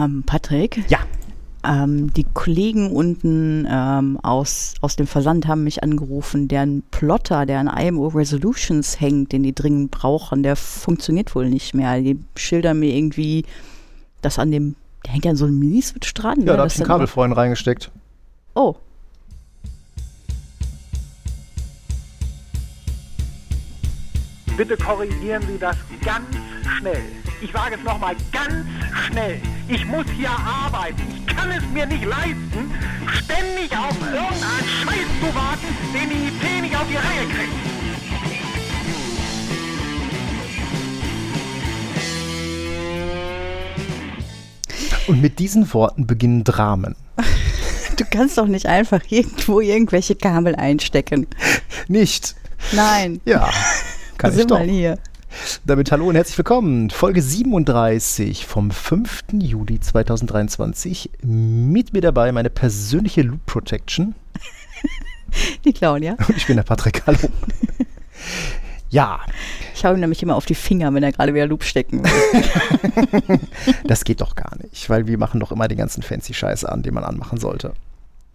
Ähm, Patrick? Ja. Ähm, die Kollegen unten ähm, aus, aus dem Versand haben mich angerufen, deren Plotter, der an IMO Resolutions hängt, den die dringend brauchen, der funktioniert wohl nicht mehr. Die schildern mir irgendwie, dass an dem, der hängt ja an so einem Mini-Switch dran. Ja, ne? da hab Das ich ein Kabel vorhin reingesteckt. Oh. Bitte korrigieren Sie das ganz schnell. Ich sage es nochmal ganz schnell. Ich muss hier arbeiten. Ich kann es mir nicht leisten, ständig auf irgendeinen Scheiß zu warten, den die IT nicht auf die Reihe kriegt. Und mit diesen Worten beginnen Dramen. Du kannst doch nicht einfach irgendwo irgendwelche Kabel einstecken. Nicht? Nein. Ja. Kann sind ich doch. mal hier. Damit hallo und herzlich willkommen. Folge 37 vom 5. Juli 2023. Mit mir dabei meine persönliche Loop Protection. Die Claudia. Und ich bin der Patrick. Hallo. Ja, Ich hau ihm nämlich immer auf die Finger, wenn er gerade wieder Loop stecken will. das geht doch gar nicht, weil wir machen doch immer den ganzen fancy Scheiß an, den man anmachen sollte.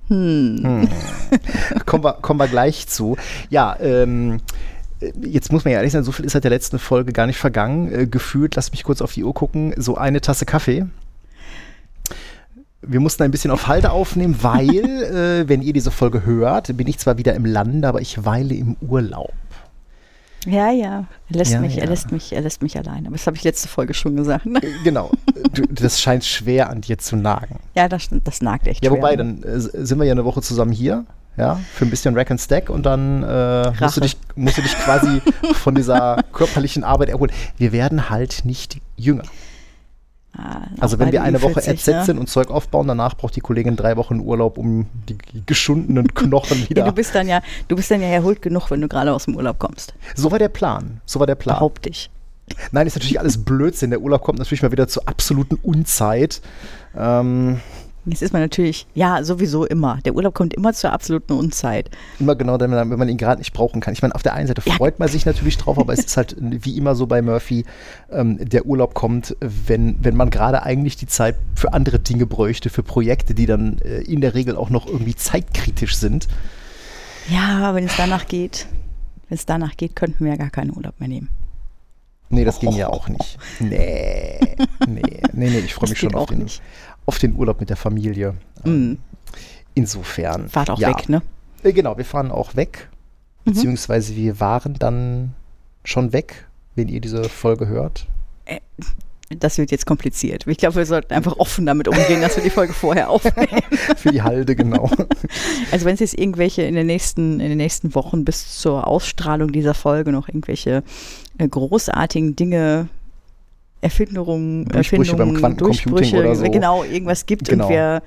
Hm. kommen, wir, kommen wir gleich zu. Ja, ähm, jetzt muss man ja ehrlich sein, so viel ist seit der letzten Folge gar nicht vergangen. Äh, gefühlt, lass mich kurz auf die Uhr gucken, so eine Tasse Kaffee. Wir mussten ein bisschen auf Halde aufnehmen, weil, äh, wenn ihr diese Folge hört, bin ich zwar wieder im Lande, aber ich weile im Urlaub. Ja, ja. Er lässt Ja, mich, ja. er lässt mich, er lässt mich allein. Aber das habe ich letzte Folge schon gesagt. Ne? Äh, Genau, du, das scheint schwer an dir zu nagen. Ja, das, das nagt echt. Ja, schwer, wobei, ne? dann äh, sind wir ja eine Woche zusammen hier, ja, für ein bisschen Rack and Stack und dann äh, musst, du dich, musst du dich quasi von dieser körperlichen Arbeit erholen. Wir werden halt nicht jünger. Ah, Also wenn wir eine Woche Ü40, ersetzt ne? sind und Zeug aufbauen, danach braucht die Kollegin drei Wochen Urlaub, um die geschundenen Knochen wieder. Ja, du bist dann ja, du bist dann ja erholt genug, wenn du gerade aus dem Urlaub kommst. so war der Plan. So war der Plan. Behaupte ich. Nein, ist natürlich alles Blödsinn. Der Urlaub kommt natürlich mal wieder zur absoluten Unzeit. Ähm, Jetzt ist man natürlich, ja, sowieso immer. Der Urlaub kommt immer zur absoluten Unzeit. Immer genau dann, wenn man ihn gerade nicht brauchen kann. Ich meine, auf der einen Seite Ja. freut man sich natürlich drauf, aber es ist halt wie immer so bei Murphy, ähm, der Urlaub kommt, wenn, wenn man gerade eigentlich die Zeit für andere Dinge bräuchte, für Projekte, die dann äh, in der Regel auch noch irgendwie zeitkritisch sind. Ja, wenn es danach geht, wenn es danach geht, könnten wir ja gar keinen Urlaub mehr nehmen. Nee, das ging ja auch nicht. Nee, nee, nee, nee ich freue mich schon auf den, nicht. Auf den Urlaub mit der Familie. Mhm. Insofern. Fahrt auch ja. weg, ne? Äh, Genau, wir fahren auch weg, Mhm. beziehungsweise wir waren dann schon weg, wenn ihr diese Folge hört. Das wird jetzt kompliziert. Ich glaube, wir sollten einfach offen damit umgehen, dass wir die Folge vorher aufnehmen. Für die Halde, genau. Also wenn es jetzt irgendwelche in den nächsten, in den nächsten Wochen bis zur Ausstrahlung dieser Folge noch irgendwelche äh, großartigen Dinge, Erfindungen, Durchbrüche beim Erfindungen, Quantencomputing Durchbrüche, oder so. genau, irgendwas gibt Genau. und wir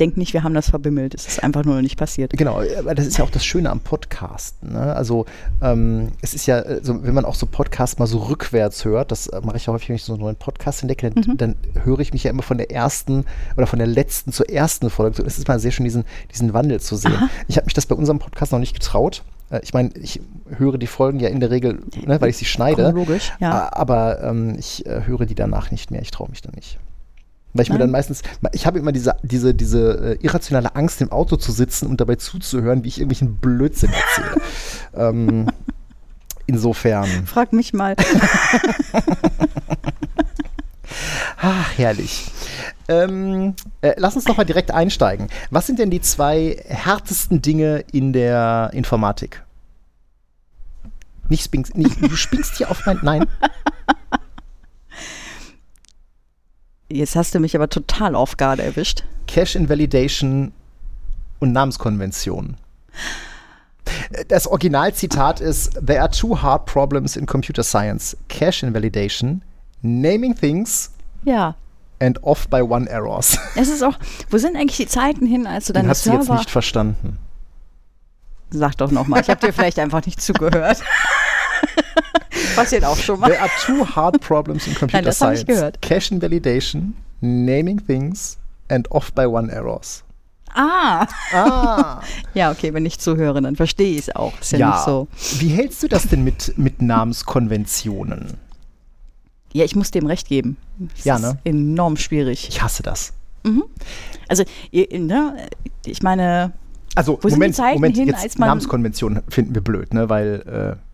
denken nicht, wir haben das verbimmelt. Es ist einfach nur noch nicht passiert. Genau, aber das ist ja auch das Schöne am Podcast. Ne? Also ähm, es ist ja, äh, so, wenn man auch so Podcasts mal so rückwärts hört, das äh, mache ich ja häufig, wenn ich so einen neuen Podcast entdecke, dann, dann höre ich mich ja immer von der ersten oder von der letzten zur ersten Folge. Es ist mal sehr schön, diesen, diesen Wandel zu sehen. Ich habe mich das bei unserem Podcast noch nicht getraut. Äh, Ich meine, ich höre die Folgen ja in der Regel, ne, weil ich sie schneide. Chronologisch, ja. Aber ähm, ich äh, höre die danach nicht mehr. Ich traue mich da nicht. Weil ich mir Nein. dann meistens, ich habe immer diese, diese, diese äh, irrationale Angst, im Auto zu sitzen und dabei zuzuhören, wie ich irgendwelchen Blödsinn erzähle. ähm, insofern, Frag mich mal. ach, herrlich. Ähm, äh, lass uns doch mal direkt einsteigen. Was sind denn die zwei härtesten Dinge in der Informatik? Nicht spinkst, nicht, du spinkst hier auf mein, nein. Jetzt hast du mich aber total off guard erwischt. Cache Invalidation und Namenskonvention. Das Originalzitat ist: There are two hard problems in computer science: Cache Invalidation, naming things Ja. and off by one errors. Es ist auch, wo sind eigentlich die Zeiten hin, als du Den deine hat sie jetzt Server... nicht verstanden. Sag doch nochmal, ich habe dir vielleicht einfach nicht zugehört. Passiert auch schon mal. There are two hard problems in computer Nein, das hab ich science: gehört. Cache Invalidation, naming things and off by one errors. Ah, Ah, ja, okay, wenn ich zuhöre, dann verstehe ich es auch. Ist ja, nicht so. Wie hältst du das denn mit, mit Namenskonventionen? Ja, ich muss dem recht geben. Das Ja, ist ne? enorm schwierig. Ich hasse das. Also, ihr, ne, ich meine, Also, Wo sind die Moment, Moment, hin, jetzt als man- Namenskonvention finden wir blöd, ne? Weil, äh,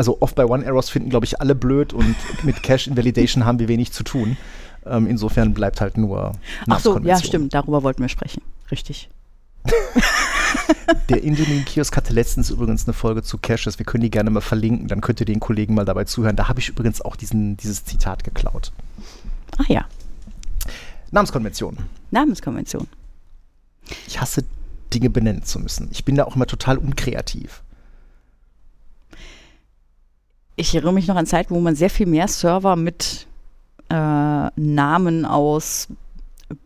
also oft bei One Arrows finden, glaube ich, alle blöd und mit Cache Invalidation haben wir wenig zu tun. Ähm, insofern bleibt halt nur ach so, ja, stimmt, darüber wollten wir sprechen. Richtig. Der Indomin Kiosk hatte letztens übrigens eine Folge zu Caches. Wir können die gerne mal verlinken, dann könnt ihr den Kollegen mal dabei zuhören. Da habe ich übrigens auch diesen, dieses Zitat geklaut. Ach ja, Namenskonvention. Namenskonvention. Ich hasse Dinge benennen zu müssen. Ich bin da auch immer total unkreativ. Ich erinnere mich noch an Zeiten, wo man sehr viel mehr Server mit äh, Namen aus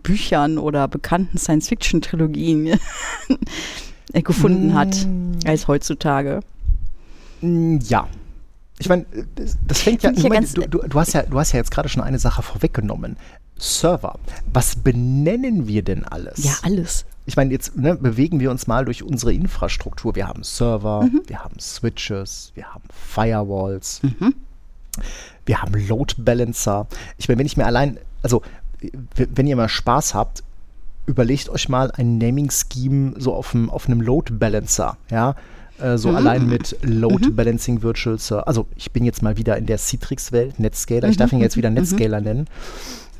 Büchern oder bekannten Science-Fiction-Trilogien gefunden hat, als heutzutage. Mm, Ja. Ich meine, das, das fängt ja, ich ganz- du, du, hast ja, du hast ja jetzt gerade schon eine Sache vorweggenommen. Server. Was benennen wir denn alles? Ja, alles. Ich meine, jetzt ne, bewegen wir uns mal durch unsere Infrastruktur. Wir haben Server, Mhm. wir haben Switches, wir haben Firewalls, Mhm. wir haben Load Balancer. Ich meine, wenn ich mir allein, also wenn ihr mal Spaß habt, überlegt euch mal ein Naming-Scheme so auf auf einem Load Balancer, ja. Äh, So Mhm. allein mit Load Balancing Virtual Server. Also ich bin jetzt mal wieder in der Citrix-Welt, Netscaler. Mhm. Ich darf ihn jetzt wieder Netscaler nennen.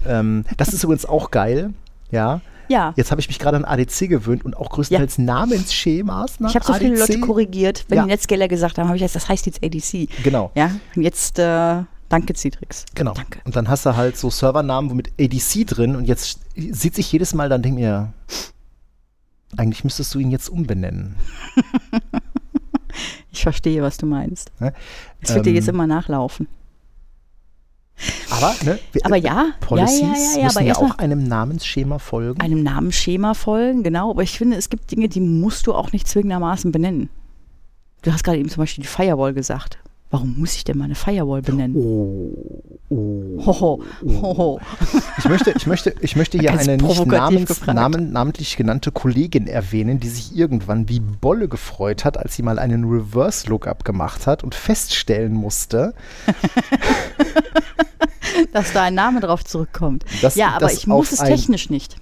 Ähm, das ist übrigens auch geil, ja. Ja. Jetzt habe ich mich gerade an ADC gewöhnt und auch größtenteils Namensschemas nach Ich habe so viele ADC. Leute korrigiert, wenn Ja. die Netscaler gesagt haben, habe ich gesagt, das heißt jetzt ADC. Genau, Ja, und jetzt äh, danke Citrix. genau. Danke. Und dann hast du halt so Servernamen wo mit ADC drin und jetzt sieht sich jedes Mal, dann denke ich mir, eigentlich müsstest du ihn jetzt umbenennen. Ich verstehe, was du meinst. Ne? Es wird dir Ähm, jetzt immer nachlaufen. Aber, ne, Aber ja, Policies ja, ja, ja, ja, müssen ja auch einem Namensschema folgen. einem Namensschema folgen, genau. Aber ich finde, es gibt Dinge, die musst du auch nicht zwingendermaßen benennen. Du hast gerade eben zum Beispiel die Firewall gesagt. Warum muss ich denn meine Firewall benennen? oh, oh. Hoho, hoho. Ich möchte, ich möchte, ich möchte hier Ganz eine nicht namens, namen, namentlich genannte Kollegin erwähnen, die sich irgendwann wie Bolle gefreut hat, als sie mal einen Reverse-Lookup gemacht hat und feststellen musste, Dass da ein Name drauf zurückkommt. Dass- ja, aber ich muss es technisch nicht.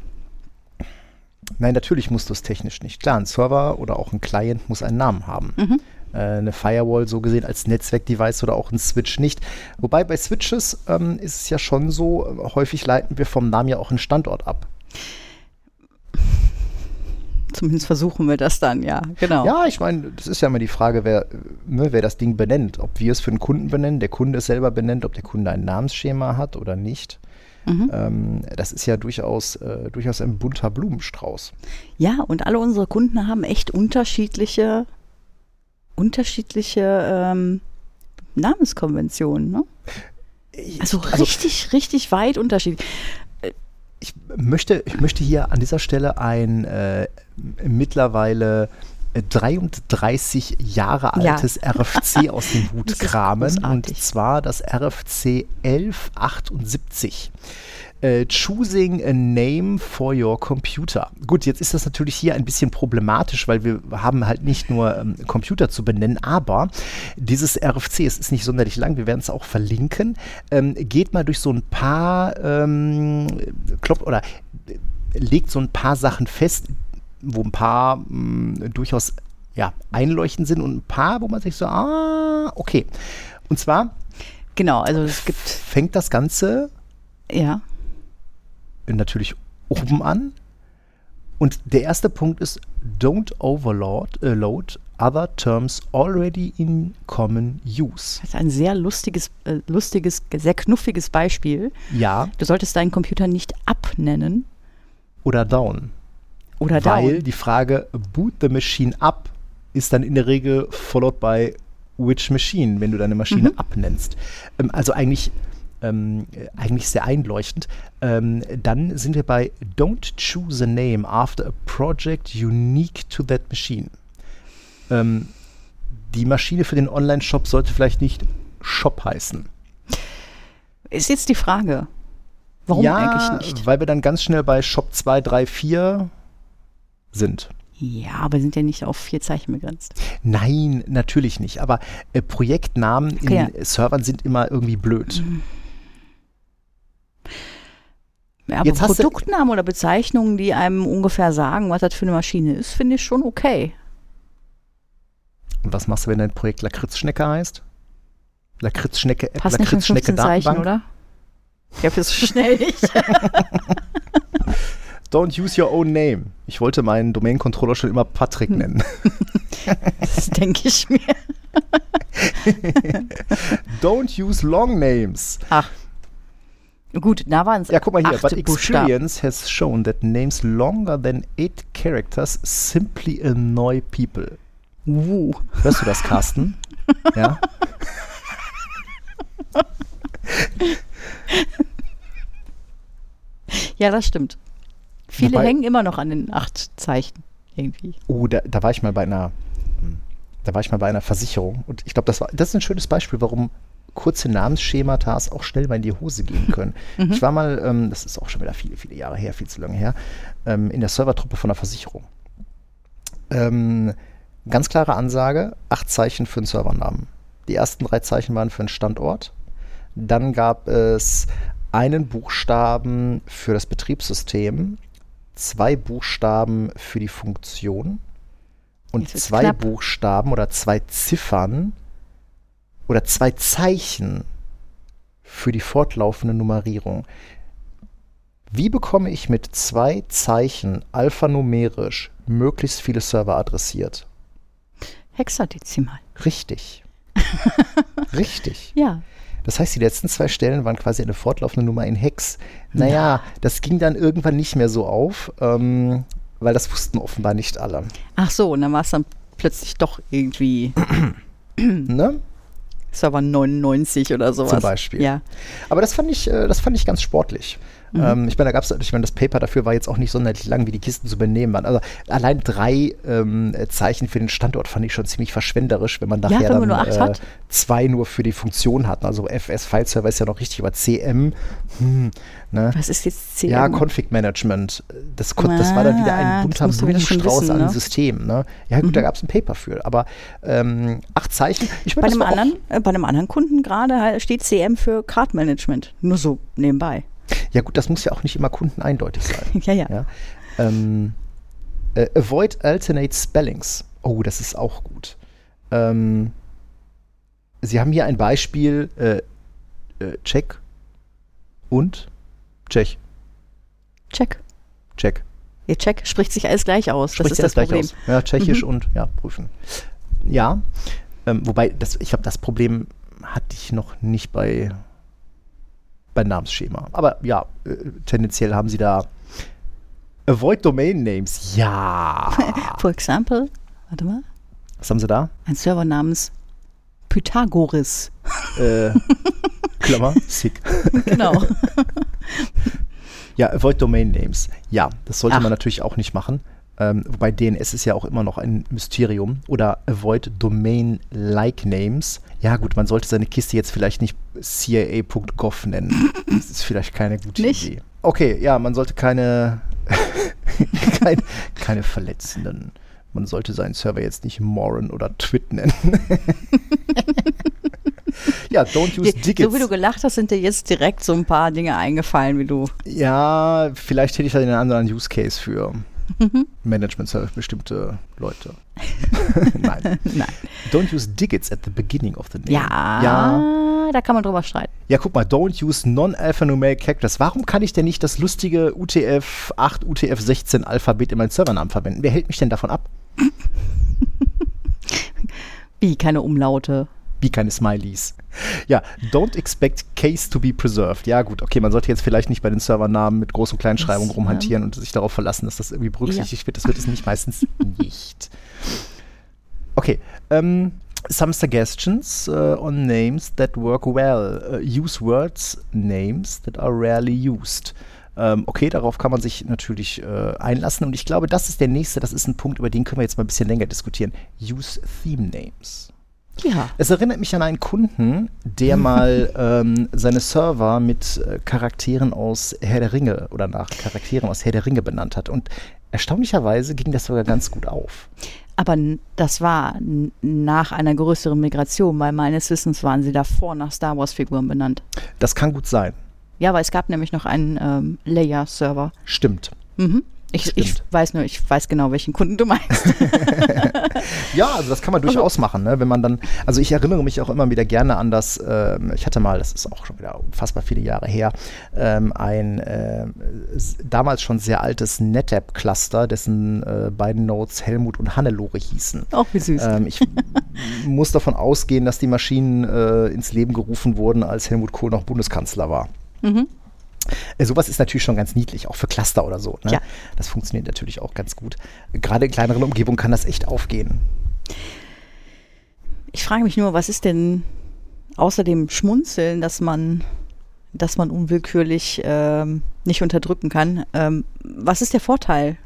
nein, natürlich musst du es technisch nicht. Klar, ein Server oder auch ein Client muss einen Namen haben. Mhm. Äh, eine Firewall so gesehen als Netzwerkdevice oder auch ein Switch nicht. Wobei bei Switches ähm, ist es ja schon so, äh, häufig leiten wir vom Namen ja auch einen Standort ab. Zumindest versuchen wir das dann, ja, genau. Ja, ich meine, das ist ja immer die Frage, wer, ne, wer das Ding benennt. Ob wir es für den Kunden benennen, der Kunde es selber benennt, ob der Kunde ein Namensschema hat oder nicht. Mhm. Ähm, das ist ja durchaus, äh, durchaus ein bunter Blumenstrauß. Ja, und alle unsere Kunden haben echt unterschiedliche, unterschiedliche ähm, Namenskonventionen. Ne? Also richtig, richtig weit unterschiedlich. Ich möchte, ich möchte hier an dieser Stelle ein äh, mittellweile äh, 33 Jahre Ja. altes RFC aus dem Hut kramen. Und zwar das RFC 1178. Äh, choosing a name for your computer. Gut, jetzt ist das natürlich hier ein bisschen problematisch, weil wir haben halt nicht nur ähm, Computer zu benennen, aber dieses RFC, es ist nicht sonderlich lang, wir werden es auch verlinken, ähm, geht mal durch so ein paar ähm, Klopp oder äh, legt so ein paar Sachen fest, wo ein paar mh, durchaus ja, einleuchtend sind und ein paar, wo man sich so, ah, okay. Und zwar Genau, also es gibt, fängt das Ganze ja, natürlich oben an. Und der erste Punkt ist, don't overload äh, load other terms already in common use. das ist ein sehr lustiges, äh, lustiges, sehr knuffiges Beispiel. Ja Du solltest deinen Computer nicht abnennen oder down. oder Weil down. die Frage boot the machine up ist dann in der Regel followed by which machine, wenn du deine Maschine Mhm. abnennst. Ähm, also eigentlich, ähm, äh, eigentlich sehr einleuchtend. Ähm, dann sind wir bei don't choose a name after a project unique to that machine. Ähm, die Maschine für den Online-Shop sollte vielleicht nicht Shop heißen. Ist jetzt die Frage, warum ja, eigentlich nicht? weil wir dann ganz schnell bei Shop 2, 3, 4 sind. Ja, aber sind ja nicht auf vier Zeichen begrenzt. Ja, aber Jetzt hast du- Produktnamen oder Bezeichnungen, die einem ungefähr sagen, was das für eine Maschine ist, finde ich schon okay. Und was machst du, wenn dein Projekt Lakritzschnecke heißt? Lakritzschnecke App, Passt Lakritzschnecke 15 Zeichen, Datenbank. oder? Ich habe jetzt so schnell nicht. Don't use your own name. Ich wollte meinen Domain-Controller schon immer Patrick Hm. nennen. Das denke ich mir. Don't use long names. Ach. Gut, da waren es Ja, guck mal hier. But Buchstaben. experience has shown that names longer than eight characters simply annoy people. Uh. Hörst du das, Carsten? ja. Ja, das stimmt. Viele Wobei- hängen immer noch an den acht Zeichen irgendwie. Oh, da, da war ich mal bei einer, hm, da war ich mal bei einer Versicherung und ich glaube, das war, das ist ein schönes Beispiel, warum kurze Namensschemata auch schnell mal in die Hose gehen können. Ich war mal, ähm, das ist auch schon wieder viele, viele Jahre her, viel zu lange her, ähm, in der Servertruppe von einer Versicherung. Ähm, ganz klare Ansage, acht Zeichen für einen Servernamen. Die ersten drei Zeichen waren für einen Standort. Dann gab es einen Buchstaben für das Betriebssystem, zwei Buchstaben für die Funktion und zwei knapp. Buchstaben oder zwei Ziffern oder zwei Zeichen für die fortlaufende Nummerierung. Wie bekomme ich mit zwei Zeichen alphanumerisch möglichst viele Server adressiert? Hexadezimal. Richtig. Richtig. Ja. Das heißt, die letzten zwei Stellen waren quasi eine fortlaufende Nummer in Hex. Naja, das ging dann irgendwann nicht mehr so auf, ähm, weil das wussten offenbar nicht alle. Ach so, und dann war es dann plötzlich doch irgendwie Ne? Server 99 oder sowas. Zum Beispiel. Ja. Aber das fand ich, äh, das fand ich ganz sportlich. Ähm, ich meine, da gab es, ich meine, das Paper dafür war jetzt auch nicht sonderlich lang, wie die Kisten zu benehmen waren. Also allein drei ähm, äh, Zeichen für den Standort fand ich schon ziemlich verschwenderisch, wenn man nachher wenn man dann nur äh, hat. zwei nur für die Funktion hatten. Also FS File Server ist ja noch richtig, aber CM, hm, ne? Was ist jetzt CM? Ja, Config Management. Das, das war dann wieder Ah, ein das bunter Blumenstrauß an ne? Systemen. Ne? Ja, gut, da gab es ein Paper für. Aber ähm, acht Zeichen. Ich bei, meine, das einem anderen, äh, bei einem anderen Kunden gerade steht CM für Card Management. Nur so nebenbei. Ja, gut, das muss ja auch nicht immer Kunden eindeutig sein. Ja, ja. ja? Ähm, äh, avoid alternate spellings. Oh, das ist auch gut. Ähm, Sie haben hier ein Beispiel: äh, äh, Check und Tschech. Check. Check. Ihr Check spricht sich alles gleich aus. Spricht das ist ja das gleich Problem. aus. Ja, Tschechisch Mhm. und ja, prüfen. Ja, ähm, wobei, das, ich glaube, das Problem hatte ich noch nicht bei, bei Namensschema. Aber ja, äh, tendenziell haben sie da Avoid Domain Names. Ja. For example, warte mal, Was haben sie da? ein Server namens Pythagoras. Äh, Klammer, sick. Genau. Ja, Avoid Domain Names. Ja, das sollte Ach. man natürlich auch nicht machen. Ähm, wobei DNS ist ja auch immer noch ein Mysterium. Oder Avoid Domain-like Names. Ja, gut, man sollte seine Kiste jetzt vielleicht nicht CIA.gov nennen. Das ist vielleicht keine gute Nicht? Idee. Okay, ja, man sollte keine, kein, keine verletzenden. Man sollte seinen Server jetzt nicht Moran oder Twit nennen. ja, don't use Digits. so wie du gelacht hast, sind dir jetzt direkt so ein paar Dinge eingefallen, wie du. Ja, vielleicht hätte ich da den anderen Use Case für Mhm. Management Service bestimmte Leute. Nein. Nein. Don't use digits at the beginning of the name. Ja, Ja, da kann man drüber streiten. ja guck mal, don't use non-alphanumeric characters. Warum kann ich denn nicht das lustige UTF-8, UTF-16 Alphabet in meinen Servernamen verwenden? Wer hält mich denn davon ab? Wie, keine Umlaute. Wie keine Smileys. Ja, don't expect case to be preserved. Ja, gut, okay, man sollte jetzt vielleicht nicht bei den Servernamen mit Groß- und Kleinschreibung Das, rumhantieren und sich darauf verlassen, dass das irgendwie berücksichtigt wird. Das wird es nicht meistens nicht. Okay, ähm, some suggestions uh, on names that work well. Uh, use words, names that are rarely used. Ähm, okay, darauf kann man sich natürlich äh, einlassen und ich glaube, das ist der nächste, das ist ein Punkt, über den können wir jetzt mal ein bisschen länger diskutieren. Use Theme Names. Ja. Es erinnert mich an einen Kunden, der mal ähm, seine Server mit äh, Charakteren aus Herr der Ringe oder nach Charakteren aus Herr der Ringe benannt hat. Und erstaunlicherweise ging das sogar ganz gut auf. Aber das war nach einer größeren Migration, weil meines Wissens waren sie davor nach Star Wars-Figuren benannt. Das kann gut sein. Ja, aber es gab nämlich noch einen ähm, Layer-Server. Stimmt. Mhm. Ich, ich weiß nur, ich weiß genau, welchen Kunden du meinst. Ja, also das kann man durchaus machen, ne? wenn man dann, also ich erinnere mich auch immer wieder gerne an das, ähm, ich hatte mal, das ist auch schon wieder unfassbar viele Jahre her, ähm, ein s- damals schon sehr altes NetApp-Cluster, dessen äh, beiden Nodes Helmut und Hannelore hießen. Auch wie süß. Ähm, ich muss davon ausgehen, dass die Maschinen äh, ins Leben gerufen wurden, als Helmut Kohl noch Bundeskanzler war. Mhm. Äh, Sowas ist natürlich schon ganz niedlich, auch für Cluster oder so. Ne? Ja. Das funktioniert natürlich auch ganz gut. Gerade in kleineren Umgebungen kann das echt aufgehen. Ich frage mich nur, was ist denn außer dem Schmunzeln, dass man, dass man unwillkürlich ähm, nicht unterdrücken kann, ähm, was ist der Vorteil?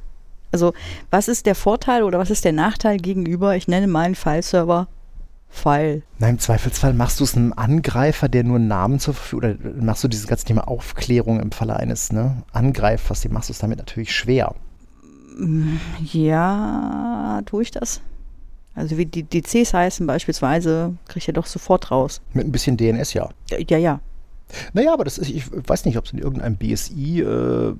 Also, was ist der Vorteil oder was ist der Nachteil gegenüber, ich nenne meinen File-Server File? Na, im Zweifelsfall machst du es einem Angreifer, der nur einen Namen zur Verfügung, oder machst du dieses ganze Thema Aufklärung im Falle eines ne, Angreifers, dem machst du es damit natürlich schwer. Ja, tue ich das? Also, wie die, die Cs heißen beispielsweise, kriege ich ja doch sofort raus. Mit ein bisschen DNS, ja. Ja, ja. Naja, aber das ist, ich weiß nicht, ob es in irgendeinem BSI äh,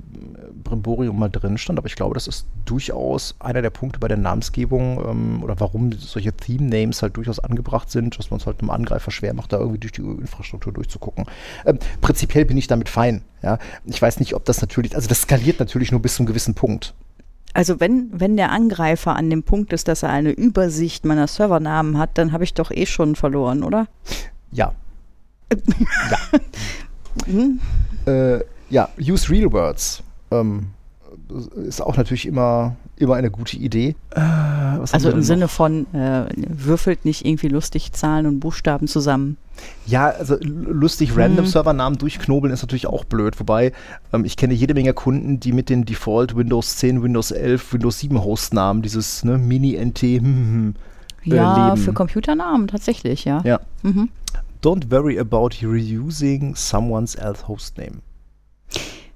mal drin stand, aber ich glaube, das ist durchaus einer der Punkte bei der Namensgebung ähm, oder warum solche Theme-Names halt durchaus angebracht sind, dass man es halt einem Angreifer schwer macht, da irgendwie durch die Infrastruktur durchzugucken. Ähm, prinzipiell bin ich damit fein. Ja? Ich weiß nicht, ob das natürlich, also das skaliert natürlich nur bis zu einem gewissen Punkt. Also wenn, wenn der Angreifer an dem Punkt ist, dass er eine Übersicht meiner Servernamen hat, dann habe ich doch eh schon verloren, oder? Ja. Hm? Äh, ja, use real words. Ähm, ist auch natürlich immer, immer eine gute Idee. Äh, Also im Sinne noch? von, äh, würfelt nicht irgendwie lustig Zahlen und Buchstaben zusammen. Ja, also lustig random Servernamen durchknobeln ist natürlich auch blöd. Wobei ähm, ich kenne jede Menge Kunden, die mit den Default Windows 10, Windows 11, Windows 7 Hostnamen, dieses ne, Mini-NT, hm, hm, äh, Ja, leben. für Computernamen tatsächlich, ja. Ja. Mhm. Don't worry about reusing someone's else hostname.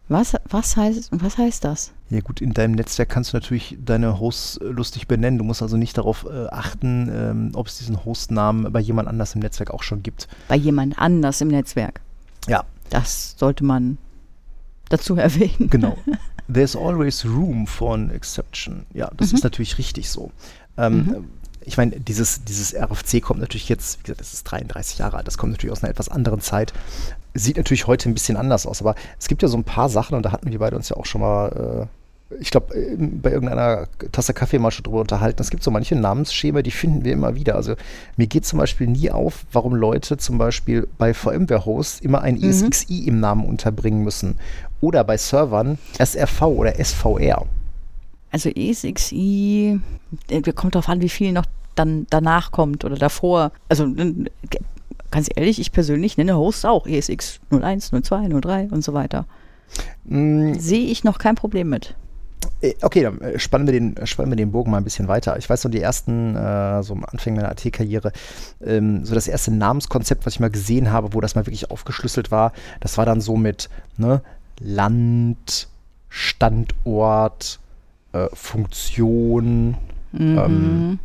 Was, was, heißt, was heißt das? Ja gut, in deinem Netzwerk kannst du natürlich deine Hosts lustig benennen. Du musst also nicht darauf äh, achten, ähm, ob es diesen Hostnamen bei jemand anders im Netzwerk auch schon gibt. Bei jemand anders im Netzwerk. Ja, Das sollte man dazu erwähnen. genau. There's always room for an exception. Ja, das ist natürlich richtig so. Ähm, Ich meine, dieses, dieses RFC kommt natürlich jetzt, wie gesagt, das ist 33 Jahre alt, das kommt natürlich aus einer etwas anderen Zeit. Sieht natürlich heute ein bisschen anders aus, aber es gibt ja so ein paar Sachen, und da hatten wir beide uns ja auch schon mal, äh, ich glaube, bei irgendeiner Tasse Kaffee mal schon drüber unterhalten. Es gibt so manche Namensschema, die finden wir immer wieder. Also mir geht zum Beispiel nie auf, warum Leute zum Beispiel bei VMware-Hosts immer ein ESXi im Namen unterbringen müssen. Oder bei Servern SRV oder SVR. Also ESXi, äh, kommt darauf an, wie viel noch dann danach kommt oder davor. Also ganz ehrlich, ich persönlich nenne Hosts auch ESX 01, 02, 03 und so weiter. Mm, Sehe ich noch kein Problem mit. Äh, Okay, dann äh, spannen wir, den, spannen wir den Bogen mal ein bisschen weiter. Ich weiß noch, die ersten, äh, so am Anfang meiner AT-Karriere, ähm, so das erste Namenskonzept, was ich mal gesehen habe, wo das mal wirklich aufgeschlüsselt war, das war dann so mit ne, Land, Standort, äh, Funktion, ähm,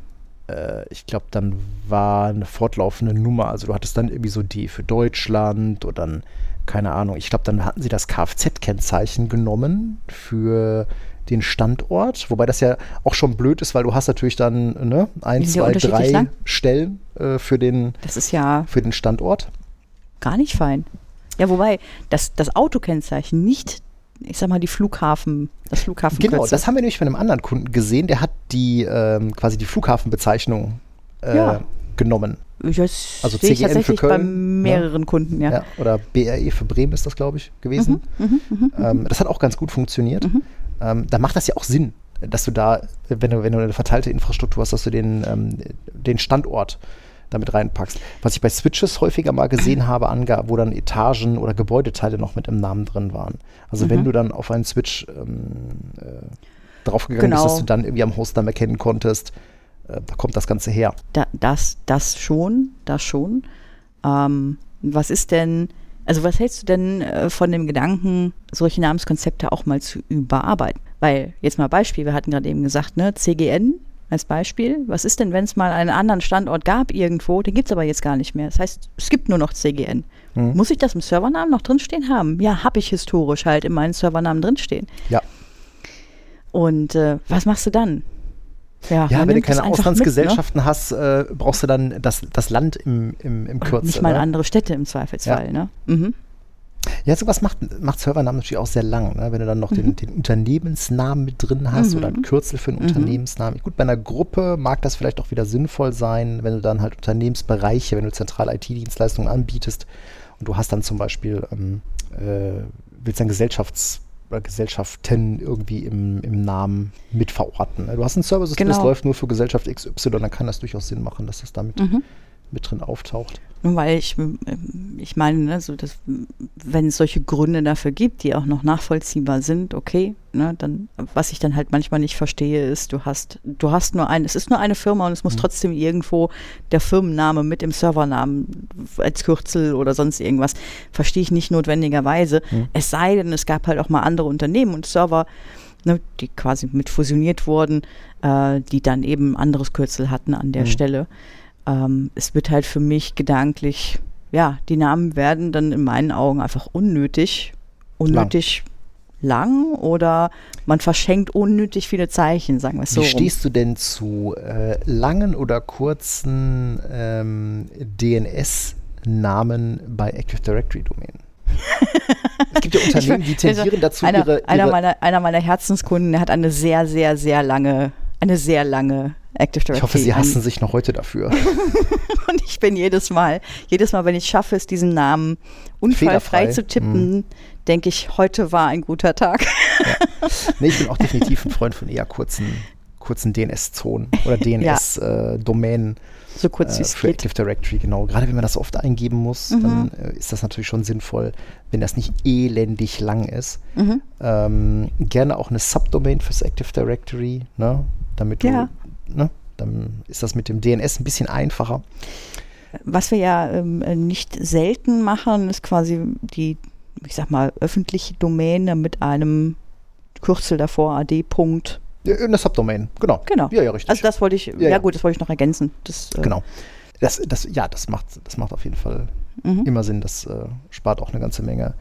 äh, ich glaube, dann war eine fortlaufende Nummer. Also du hattest dann irgendwie so D für Deutschland oder dann, keine Ahnung, ich glaube, dann hatten sie das Kfz-Kennzeichen genommen für den Standort, wobei das ja auch schon blöd ist, weil du hast natürlich dann ne, ein, zwei, drei lang. Stellen äh, für, den, Das ist ja für den Standort. gar nicht fein. Ja, wobei das, das Autokennzeichen nicht, ich sag mal, die Flughafen, das Flughafen Genau, das haben wir nämlich bei einem anderen Kunden gesehen, der hat die ähm, quasi die Flughafenbezeichnung äh, Ja. genommen. Das Also sehe ich CGN für tatsächlich bei Köln, mehreren Kunden, ja. Ja, oder BRE für Bremen ist das, glaube ich, gewesen. Mhm, ähm, das hat auch ganz gut funktioniert. Ähm, da macht das ja auch Sinn, dass du da, wenn du, wenn du eine verteilte Infrastruktur hast, dass du den, ähm, den Standort damit reinpackst. Was ich bei Switches häufiger mal gesehen habe, angab, wo dann Etagen oder Gebäudeteile noch mit im Namen drin waren. Also wenn du dann auf einen Switch ähm, äh, draufgegangen Genau. bist, dass du dann irgendwie am Hostnamen erkennen konntest, äh, da kommt das Ganze her. Da, das, das schon, das schon. Ähm, was ist denn, also was hältst du denn äh, von dem Gedanken, solche Namenskonzepte auch mal zu überarbeiten? Weil, jetzt mal Beispiel, wir hatten gerade eben gesagt, ne, CGN als Beispiel. Was ist denn, wenn es mal einen anderen Standort gab irgendwo, den gibt es aber jetzt gar nicht mehr. Das heißt, es gibt nur noch CGN. Mhm. Muss ich das im Servernamen noch drinstehen haben? Ja, habe ich historisch halt in meinen Servernamen drinstehen. Ja. Und äh, was machst du dann? Ja, man wenn du keine Auslandsgesellschaften hast, äh, brauchst du dann das, das Land im, im, im mit, ne? Kürzel. Nicht mal ne? andere Städte im Zweifelsfall, ne? Mhm. Ja, sowas macht, macht Servernamen natürlich auch sehr lang. Ne? Wenn du dann noch den, den Unternehmensnamen mit drin hast Mhm. oder ein Kürzel für einen Unternehmensnamen. Gut, bei einer Gruppe mag das vielleicht auch wieder sinnvoll sein, wenn du dann halt Unternehmensbereiche, wenn du zentrale IT-Dienstleistungen anbietest und du hast dann zum Beispiel, ähm, äh, willst dann Gesellschafts- oder Gesellschaften irgendwie im, im Namen mit verorten. ne? Du hast ein Service-System, das Genau. läuft nur für Gesellschaft XY, dann kann das durchaus Sinn machen, dass das damit Mhm. mit drin auftaucht. Weil ich, ähm, ich meine, ne, so das, wenn es solche Gründe dafür gibt, die auch noch nachvollziehbar sind, okay, ne, dann, was ich dann halt manchmal nicht verstehe, ist, du hast, du hast nur ein, es ist nur eine Firma und es muss trotzdem irgendwo der Firmenname mit dem Servernamen als Kürzel oder sonst irgendwas, verstehe ich nicht notwendigerweise. Es sei denn, es gab halt auch mal andere Unternehmen und Server, ne, die quasi mit fusioniert wurden, äh, die dann eben ein anderes Kürzel hatten an der Mhm. Stelle. Ähm, es wird halt für mich gedanklich, ja, die Namen werden dann in meinen Augen einfach unnötig, unnötig lang, oder man verschenkt unnötig viele Zeichen, sagen wir es so. Wie rum. stehst du denn zu äh, langen oder kurzen ähm, DNS-Namen bei Active Directory Domänen? es gibt ja Unternehmen, die tendieren dazu, einer, ihre, einer, ihre meiner, einer meiner Herzenskunden, der hat eine sehr, sehr, sehr lange, eine sehr lange Active Directory. ich hoffe, sie hassen sich noch heute dafür. Und ich bin jedes Mal, jedes Mal, wenn ich schaffe, es diesen Namen unfallfrei zu tippen, denke ich, heute war ein guter Tag. nee, ich bin auch definitiv ein Freund von eher kurzen, kurzen DNS-Zonen oder DNS-Domänen So kurz wie äh, es für. Active Directory, genau. Gerade wenn man das oft eingeben muss, Mhm. dann äh, ist das natürlich schon sinnvoll, wenn das nicht elendig lang ist. Mhm. Ähm, gerne auch eine Subdomain fürs Active Directory, ne? damit du, Ja. Ne? dann ist das mit dem DNS ein bisschen einfacher. Was wir ja ähm, äh, nicht selten machen, ist quasi die, ich sag mal, öffentliche Domäne mit einem Kürzel davor, AD. Punkt. Ja, eine Subdomain, genau. Genau. Ja, ja, richtig. Also das wollte ich, ja, ja. gut, das wollte ich noch ergänzen. Das, äh, genau. Das, das, ja, das macht, das macht auf jeden Fall Mhm. immer Sinn. Das äh, spart auch eine ganze Menge,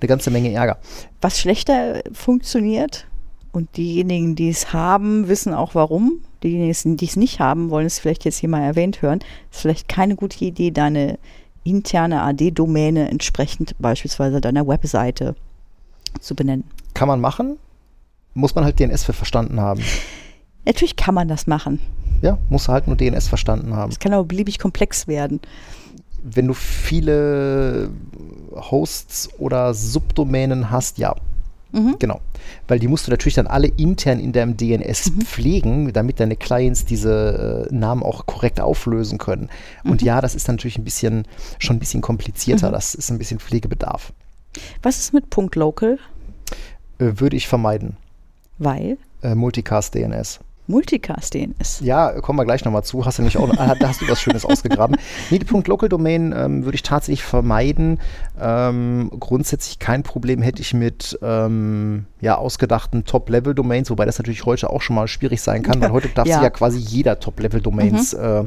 eine ganze Menge Ärger. Was schlechter funktioniert und diejenigen, die es haben, wissen auch warum. Diejenigen, die es nicht haben, wollen es vielleicht jetzt hier mal erwähnt hören. Ist vielleicht keine gute Idee, deine interne AD-Domäne entsprechend beispielsweise deiner Webseite zu benennen. Kann man machen, muss man halt DNS für verstanden haben. Natürlich kann man das machen. Ja, muss halt nur DNS verstanden haben. Es kann aber beliebig komplex werden. Wenn du viele Hosts oder Subdomänen hast, ja, Mhm. Genau. Weil die musst du natürlich dann alle intern in deinem DNS Mhm. pflegen, damit deine Clients diese äh, Namen auch korrekt auflösen können. Mhm. Und ja, das ist dann natürlich ein bisschen, schon ein bisschen komplizierter. Das ist ein bisschen Pflegebedarf. Was ist mit Punkt .local? Äh, würde ich vermeiden. Weil Äh, Multicast DNS. Multicast DNS. Ja, kommen wir gleich nochmal zu. Hast du nämlich auch, da hast du was Schönes ausgegraben. Nee, Punkt Local Domain ähm, würde ich tatsächlich vermeiden. Ähm, grundsätzlich kein Problem hätte ich mit ähm, ja, ausgedachten Top-Level-Domains, wobei das natürlich heute auch schon mal schwierig sein kann, weil heute darf Ja. sich ja quasi jeder Top-Level-Domains äh,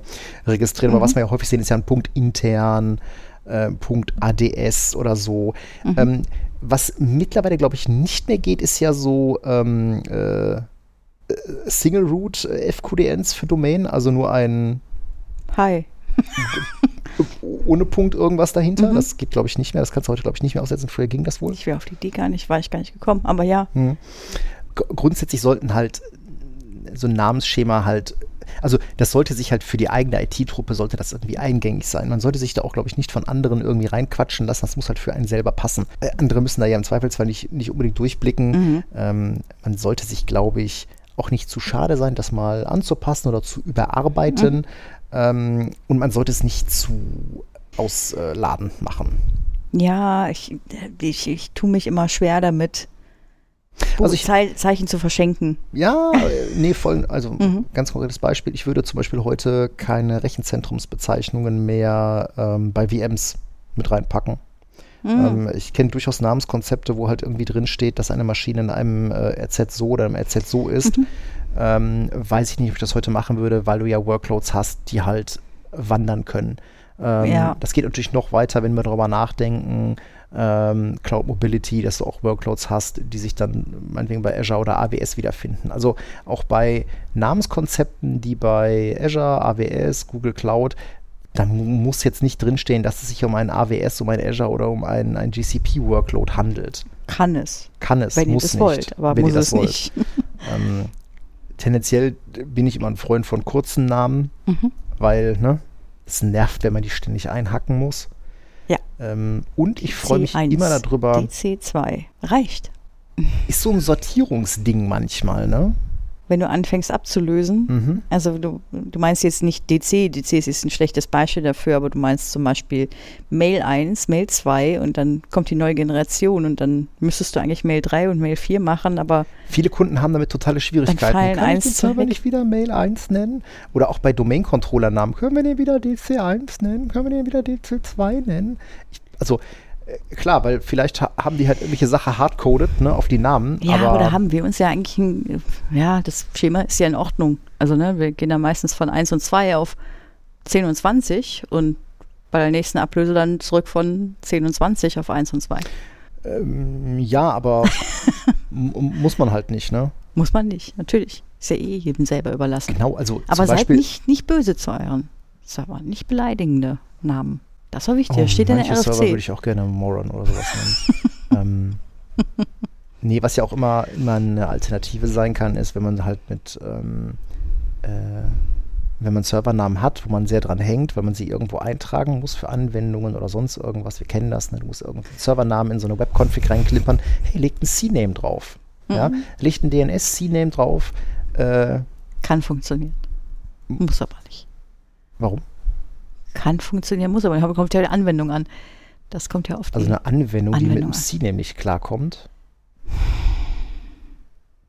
registrieren. Aber was wir ja häufig sehen, ist ja ein Punkt intern, äh, Punkt ADS oder so. Ähm, was mittlerweile, glaube ich, nicht mehr geht, ist ja so ähm, äh, Single Root äh, FQDNs für Domain, also nur ein Hi. ohne Punkt irgendwas dahinter. Mhm. Das geht, glaube ich, nicht mehr. Das kannst du heute, glaube ich, nicht mehr aussetzen. Früher ging das wohl. Ich wäre auf die Idee gar nicht, war ich gar nicht gekommen. Aber ja, Hm. G- Grundsätzlich sollten halt so ein Namensschema halt, also das sollte sich halt für die eigene IT-Truppe, sollte das irgendwie eingängig sein. Man sollte sich da auch, glaube ich, nicht von anderen irgendwie reinquatschen lassen. Das muss halt für einen selber passen. Äh, andere müssen da ja im Zweifelsfall nicht, nicht unbedingt durchblicken. Mhm. Ähm, man sollte sich, glaube ich, auch nicht zu schade sein, das mal anzupassen oder zu überarbeiten. Mhm. Ähm, und man sollte es nicht zu ausladend machen. ja, ich, ich, ich tue mich immer schwer damit, Also ich- Zei Zeichen zu verschenken. Ja, äh, nee, voll, also Mhm. ganz konkretes Beispiel. Ich würde zum Beispiel heute keine Rechenzentrumsbezeichnungen mehr ähm, bei VMs mit reinpacken. Mhm. Ähm, ich kenne durchaus Namenskonzepte, wo halt irgendwie drin steht, dass eine Maschine in einem äh, RZ so oder einem RZ so ist. Mhm. ähm, weiß ich nicht, ob ich das heute machen würde, weil du ja Workloads hast, die halt wandern können. Ähm, Ja. Das geht natürlich noch weiter, wenn wir darüber nachdenken, ähm, Cloud Mobility, dass du auch Workloads hast, die sich dann meinetwegen bei Azure oder AWS wiederfinden. Also auch bei Namenskonzepten, die bei Azure, AWS, Google Cloud, da mu- muss jetzt nicht drinstehen, dass es sich um ein AWS, um ein Azure oder um ein, ein GCP-Workload handelt. Kann es, Kann es, wenn ihr muss das nicht. wollt, aber wenn muss ihr das es wollt. nicht. Ähm, tendenziell bin ich immer ein Freund von kurzen Namen, Mhm. weil ne, es nervt, wenn man die ständig einhacken muss. Ja. Ähm, und ich freue mich C1, immer darüber. DC2 reicht. Ist so ein Sortierungsding manchmal, ne? Wenn du anfängst abzulösen, Mhm. also du, du meinst jetzt nicht DC, DC ist ein schlechtes Beispiel dafür, aber du meinst zum Beispiel Mail 1, Mail 2 und dann kommt die neue Generation und dann müsstest du eigentlich Mail 3 und Mail 4 machen, aber Viele Kunden haben damit totale Schwierigkeiten. fallen Kann ich eins den Server nicht wieder Mail 1 nennen? Oder auch bei Domain-Controller-Namen. Können wir den wieder DC1 nennen? Können wir den wieder DC2 nennen? Ich, also klar, weil vielleicht ha haben die halt irgendwelche Sachen hardcoded ne, auf die Namen. ja, aber, aber, da haben wir uns ja eigentlich, ein, ja, das Schema ist ja in Ordnung. Also ne, wir gehen da meistens von 1 und 2 auf 10 und 20 und bei der nächsten Ablöse dann zurück von 10 und 20 auf 1 und 2. ähm, ja, aber muss man halt nicht, ne? Muss man nicht, natürlich. Ist ja eh jedem selber überlassen. Genau, also Aber seid Beispiel, nicht, nicht böse zu euren Servern, nicht beleidigende Namen. Das war wichtig, Oh, steht in der manche Server würde RFC. ich auch gerne Moron oder sowas nennen. ähm, nee, was ja auch immer, immer eine Alternative sein kann, ist, wenn man halt mit, ähm, äh, wenn man Servernamen hat, wo man sehr dran hängt, weil man sie irgendwo eintragen muss für Anwendungen oder sonst irgendwas. Wir kennen das, ne? du musst irgendeinen Servernamen in so eine Webconfig reinklimpern. Hey, legt ein CNAME drauf. Ja? Mhm. Legt ein DNS-CNAME drauf. Äh, Kann funktionieren. Muss aber nicht. warum? Kann funktionieren, muss aber nicht. Kommt ja die Anwendung an. Das kommt ja auf die. Also eine Anwendung, die mit Anwendung dem an. CNAME nicht klarkommt.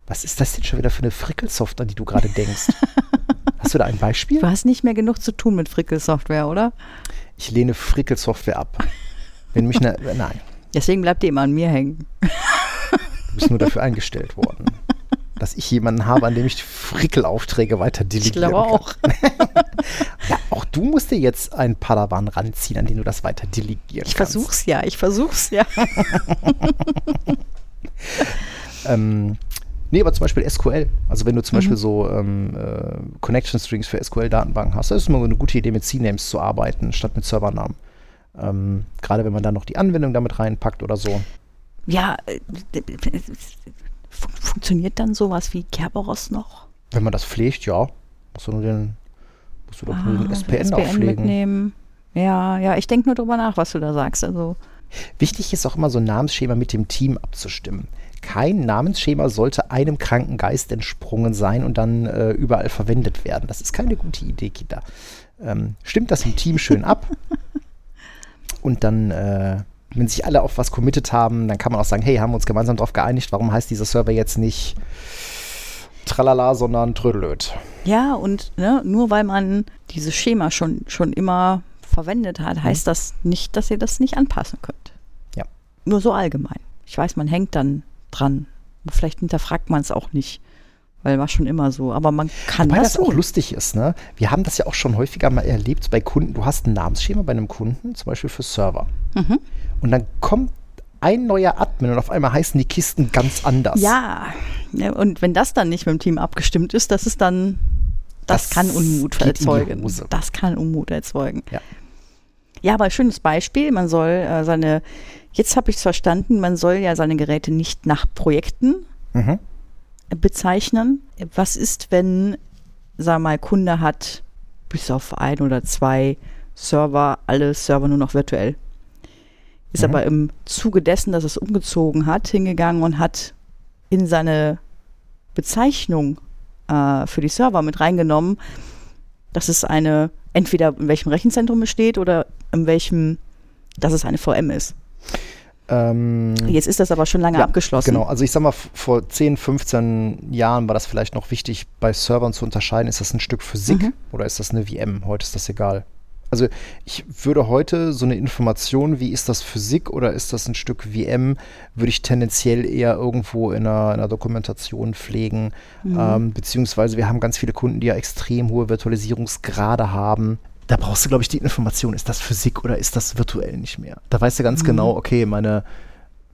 Was ist das denn schon wieder für eine Frickelsoft, an die du gerade denkst? Hast du da ein Beispiel? du hast nicht mehr genug zu tun mit Frickel-Software, oder? Ich lehne Frickelsoftware ab. Wenn mich eine, nein, Deswegen bleibt ihr immer an mir hängen. du bist nur dafür eingestellt worden. Dass ich jemanden habe, an dem ich Frickelaufträge weiter Ich delegieren glaube kann. auch. Auch du musst dir jetzt einen Padawan ranziehen, an den du das weiter delegieren Ich kannst. versuch's ja, ich versuch's ja. Ähm, nee, aber zum Beispiel SQL. Also wenn du Mhm. zum Beispiel so ähm, äh, Connection Strings für SQL-Datenbanken hast, das ist immer eine gute Idee, mit CNAMEs zu arbeiten, statt mit Servernamen. Ähm, Gerade wenn man dann noch die Anwendung damit reinpackt oder so. Ja, äh, fun funktioniert dann sowas wie Kerberos noch? Wenn man das pflegt, ja, musst du nur den, musst du doch nur den Ah, SPN, aufpflegen. mitnehmen. Ja, ja, ich denke nur drüber nach, was du da sagst. Also, Wichtig ist auch immer so ein Namensschema mit dem Team abzustimmen. Kein Namensschema sollte einem kranken Geist entsprungen sein und dann äh, überall verwendet werden. Das ist keine gute Idee, Kinder. Ähm, stimmt das im Team schön ab und dann, äh, wenn sich alle auf was committed haben, dann kann man auch sagen, hey, haben wir uns gemeinsam darauf geeinigt, warum heißt dieser Server jetzt nicht Tralala, sondern Trödelöd. ja, und ne, nur weil man dieses Schema schon, schon immer verwendet hat, heißt das nicht, dass ihr das nicht anpassen könnt. Ja. Nur so allgemein. Ich weiß, man hängt dann dran. Vielleicht hinterfragt man es auch nicht, weil war schon immer so. Aber man kann Weil das das auch lustig ist, ne? Wir haben das ja auch schon häufiger mal erlebt bei Kunden. Du hast ein Namensschema bei einem Kunden, zum Beispiel für Server. Mhm. Und dann kommt ein neuer Admin und auf einmal heißen die Kisten ganz anders. Ja, ja, und wenn das dann nicht mit dem Team abgestimmt ist, das ist dann, das, Das kann Unmut erzeugen. Das kann Unmut erzeugen. Ja. Ja, aber schönes Beispiel. Man soll äh, seine, jetzt habe ich es verstanden, man soll ja seine Geräte nicht nach Projekten Mhm. bezeichnen. Was ist, wenn, sag mal, Kunde hat bis auf ein oder zwei Server, alle Server nur noch virtuell? Ist Mhm. aber im Zuge dessen, dass es umgezogen hat, hingegangen und hat in seine Bezeichnung äh, für die Server mit reingenommen, dass es eine, entweder in welchem Rechenzentrum es steht oder in welchem, dass es eine VM ist. Ähm, Jetzt ist das aber schon lange ja, abgeschlossen. Genau, also ich sag mal, vor 10, 15 Jahren war das vielleicht noch wichtig, bei Servern zu unterscheiden, ist das ein Stück Physik Mhm. oder ist das eine VM? Heute ist das egal. Also ich würde heute so eine Information, wie ist das Physik oder ist das ein Stück VM, würde ich tendenziell eher irgendwo in einer, in einer Dokumentation pflegen. Mhm. Ähm, beziehungsweise wir haben ganz viele Kunden, die ja extrem hohe Virtualisierungsgrade haben. Da brauchst du, glaube ich, die Information, ist das Physik oder ist das virtuell nicht mehr? Da weißt du ganz mhm. genau, okay, meine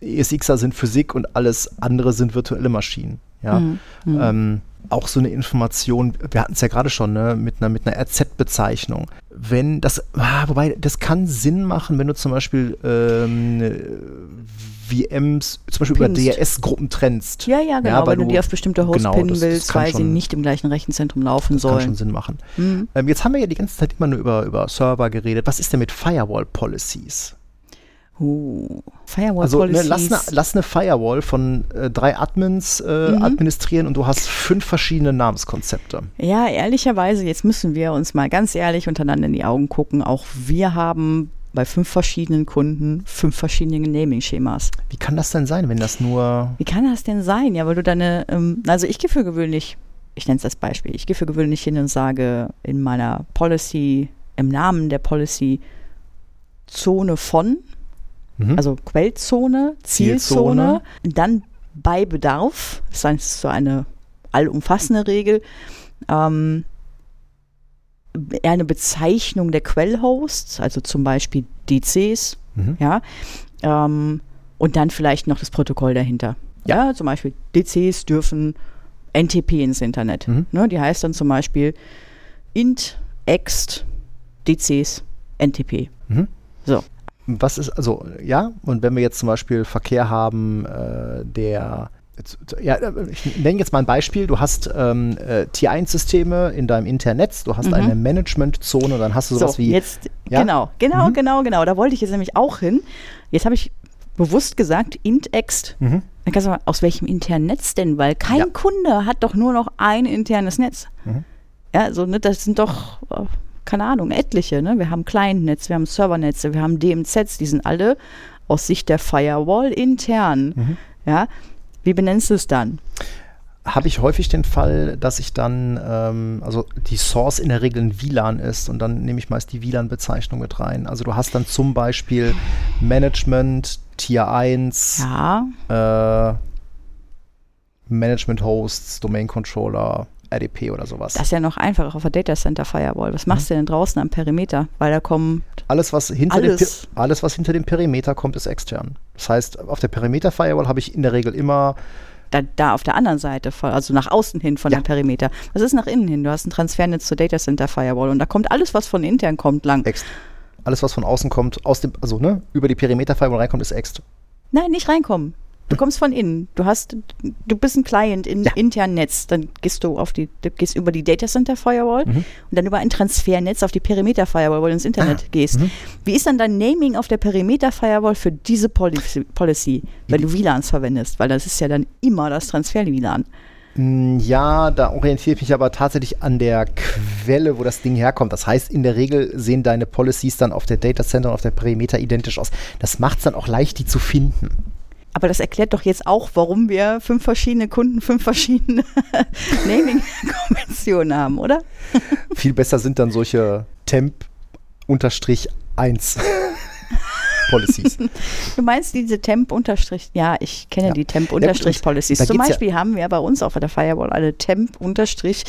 ESXer sind Physik und alles andere sind virtuelle Maschinen. Ja. Mhm. mhm. Ähm, auch so eine Information, wir hatten es ja gerade schon, ne, mit einer, mit einer RZ-Bezeichnung. Wenn das, ah, wobei, das kann Sinn machen, wenn du zum Beispiel ähm, VMs zum Beispiel Pinst. über DRS-Gruppen trennst. Ja, ja, genau, ja, weil, du die auf bestimmte Hosts genau, pinnen das, willst, das weil schon, sie nicht im gleichen Rechenzentrum laufen das sollen. Das kann schon Sinn machen. Mhm. Ähm, jetzt haben wir ja die ganze Zeit immer nur über, über Server geredet. Was ist denn mit Firewall-Policies? Uh, Firewall also ne, lass, eine, lass eine Firewall von äh, drei Admins äh, mhm. administrieren und du hast fünf verschiedene Namenskonzepte. Ja, ehrlicherweise, jetzt müssen wir uns mal ganz ehrlich untereinander in die Augen gucken. Auch wir haben bei fünf verschiedenen Kunden fünf verschiedene Naming-Schemas. Wie kann das denn sein, wenn das nur. Wie kann das denn sein? Ja, weil du deine, ähm, also ich gehe für gewöhnlich, ich nenne es als Beispiel, ich gehe für gewöhnlich hin und sage in meiner Policy, im Namen der Policy Zone von Mhm. Also Quellzone, Zielzone, Zielzone. dann bei Bedarf, das ist so eine allumfassende Regel, ähm, eine Bezeichnung der Quellhosts, also zum Beispiel DCs, mhm. ja, ähm, und dann vielleicht noch das Protokoll dahinter. Ja, ja zum Beispiel DCs dürfen NTP ins Internet. Mhm. Ne, die heißt dann zum Beispiel int, ext, DCs, NTP. Mhm. So was ist, also ja, und wenn wir jetzt zum Beispiel Verkehr haben, äh, der ja, ich nenne jetzt mal ein Beispiel. Du hast ähm, äh, T1-Systeme in deinem internen Netz, du hast mhm. eine Managementzone, dann hast du sowas so, wie. Jetzt, ja? Genau, genau, mhm. genau, genau. Da wollte ich jetzt nämlich auch hin. Jetzt habe ich bewusst gesagt, int-ext. Mhm. Dann kannst du mal, aus welchem internen Netz denn? Weil kein ja. Kunde hat doch nur noch ein internes Netz. Mhm. Ja, so, ne, das sind doch. Äh, keine Ahnung, etliche. Ne? Wir haben Client-Netz, wir haben Servernetze, wir haben DMZs, die sind alle aus Sicht der Firewall intern. Mhm. Ja? Wie benennst du es dann? habe ich häufig den Fall, dass ich dann, ähm, also die Source in der Regel ein WLAN ist und dann nehme ich meist die WLAN-Bezeichnung mit rein. Also du hast dann zum Beispiel Management, Tier 1, ja. äh, Management Hosts, Domain Controller, RDP oder sowas. Das ist ja noch einfacher auf der Data Center Firewall. Was machst mhm. du denn draußen am Perimeter? Weil da kommt. Alles was, hinter alles. Dem, alles, was hinter dem Perimeter kommt, ist extern. Das heißt, auf der Perimeter Firewall habe ich in der Regel immer. Da, da, auf der anderen Seite, also nach außen hin von ja. dem Perimeter. Was ist nach innen hin? Du hast ein Transfernetz zur Data Center Firewall und da kommt alles, was von intern kommt, lang. Ext. Alles, was von außen kommt, aus dem, also ne, über die Perimeter Firewall reinkommt, ist Ext. Nein, nicht reinkommen. Du kommst von innen. Du hast, du bist ein Client in ja. internen Netz. Dann gehst du auf die, du gehst über die Data Center Firewall mhm. und dann über ein Transfernetz auf die Perimeter Firewall, wo du ins Internet ah. gehst. Mhm. Wie ist dann dein Naming auf der Perimeter Firewall für diese Policy, Policy wenn du WLANs verwendest? Weil das ist ja dann immer das Transfer-WLAN. Mm, ja, da orientiere ich mich aber tatsächlich an der Quelle, wo das Ding herkommt. Das heißt, in der Regel sehen deine Policies dann auf der Data Center und auf der Perimeter identisch aus. Das macht es dann auch leicht, die zu finden. Aber das erklärt doch jetzt auch, warum wir fünf verschiedene Kunden, fünf verschiedene Naming-Konventionen haben, oder? Viel besser sind dann solche Temp-1 Policies. Du meinst diese Temp unterstrich, ja, ich kenne ja. die Temp unterstrich Policies. Zum Beispiel ja haben wir bei uns auf der Firewall eine Temp unterstrich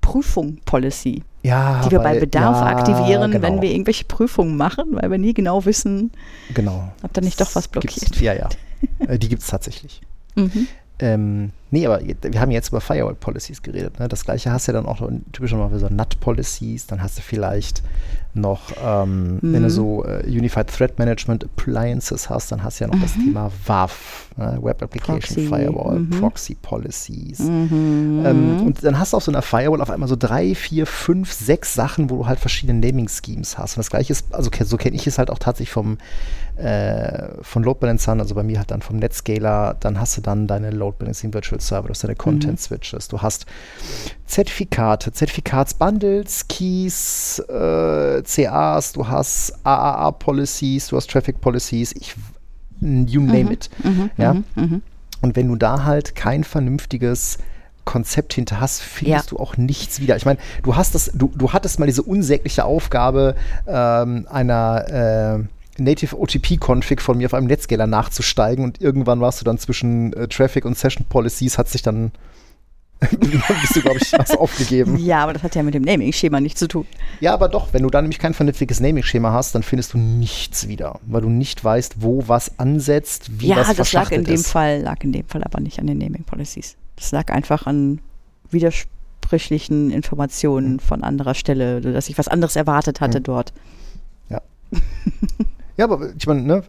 Prüfung Policy. Ja, die wir weil, bei Bedarf ja, aktivieren, genau. wenn wir irgendwelche Prüfungen machen, weil wir nie genau wissen, genau. ob da nicht doch was blockiert. Gibt's, ja, ja. Äh, die gibt es tatsächlich. Mhm. Ähm, nee, aber wir haben jetzt über Firewall Policies geredet. Ne? Das gleiche hast du ja dann auch typischerweise so NAT Policies, dann hast du vielleicht noch, ähm, mhm. wenn du mhm. so äh, Unified Threat Management Appliances hast, dann hast du ja noch mhm. das Thema WAF, ne? Web Application Proxy. Firewall, mhm. Proxy Policies. Mhm. Ähm, und dann hast du auf so einer Firewall auf einmal so drei, vier, fünf, sechs Sachen, wo du halt verschiedene Naming Schemes hast. Und das gleiche ist, also so kenne ich es halt auch tatsächlich vom äh, von Load Balancern, also bei mir halt dann vom Netscaler, dann hast du dann deine Load Balancing Virtual Server, du hast deine Content Switches, du hast Zertifikate, Zertifikatsbundles, Keys, äh, CAs, du hast AAA Policies, du hast Traffic Policies, ich, you name mhm. it. Mhm. Ja? Mhm. mhm. Und wenn du da halt kein vernünftiges Konzept hinter hast, findest ja. du auch nichts wieder. Ich meine, du hast das, du, du hattest mal diese unsägliche Aufgabe ähm, einer äh, Native OTP-Config von mir auf einem Netscaler nachzusteigen und irgendwann warst du dann zwischen äh, Traffic und Session Policies, hat sich dann bist du, glaube ich, hast aufgegeben. Ja, aber das hat ja mit dem Naming-Schema nichts zu tun. Ja, aber doch, wenn du da nämlich kein vernünftiges Naming-Schema hast, dann findest du nichts wieder, weil du nicht weißt, wo was ansetzt, wie ja, was Ja, das lag in dem ist. Fall, lag in dem Fall aber nicht an den Naming-Policies. Das lag einfach an widersprüchlichen Informationen von anderer Stelle, dass ich was anderes erwartet hatte mhm. dort. Ja. ja, aber ich meine, ne,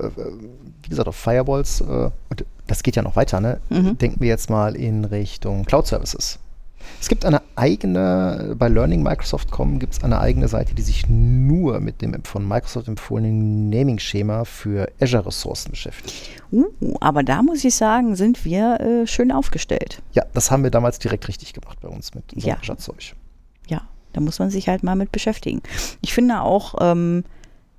wie gesagt, auf Firewalls, äh, und das geht ja noch weiter, ne? Mhm. Denken wir jetzt mal in Richtung Cloud Services. Es gibt eine eigene, bei Learning Microsoft.com gibt es eine eigene Seite, die sich nur mit dem von Microsoft empfohlenen Naming-Schema für Azure-Ressourcen beschäftigt. Uh, aber da muss ich sagen, sind wir äh, schön aufgestellt. Ja, das haben wir damals direkt richtig gemacht bei uns mit unserem ja. Azure-Zeug. Ja, da muss man sich halt mal mit beschäftigen. Ich finde auch, ähm,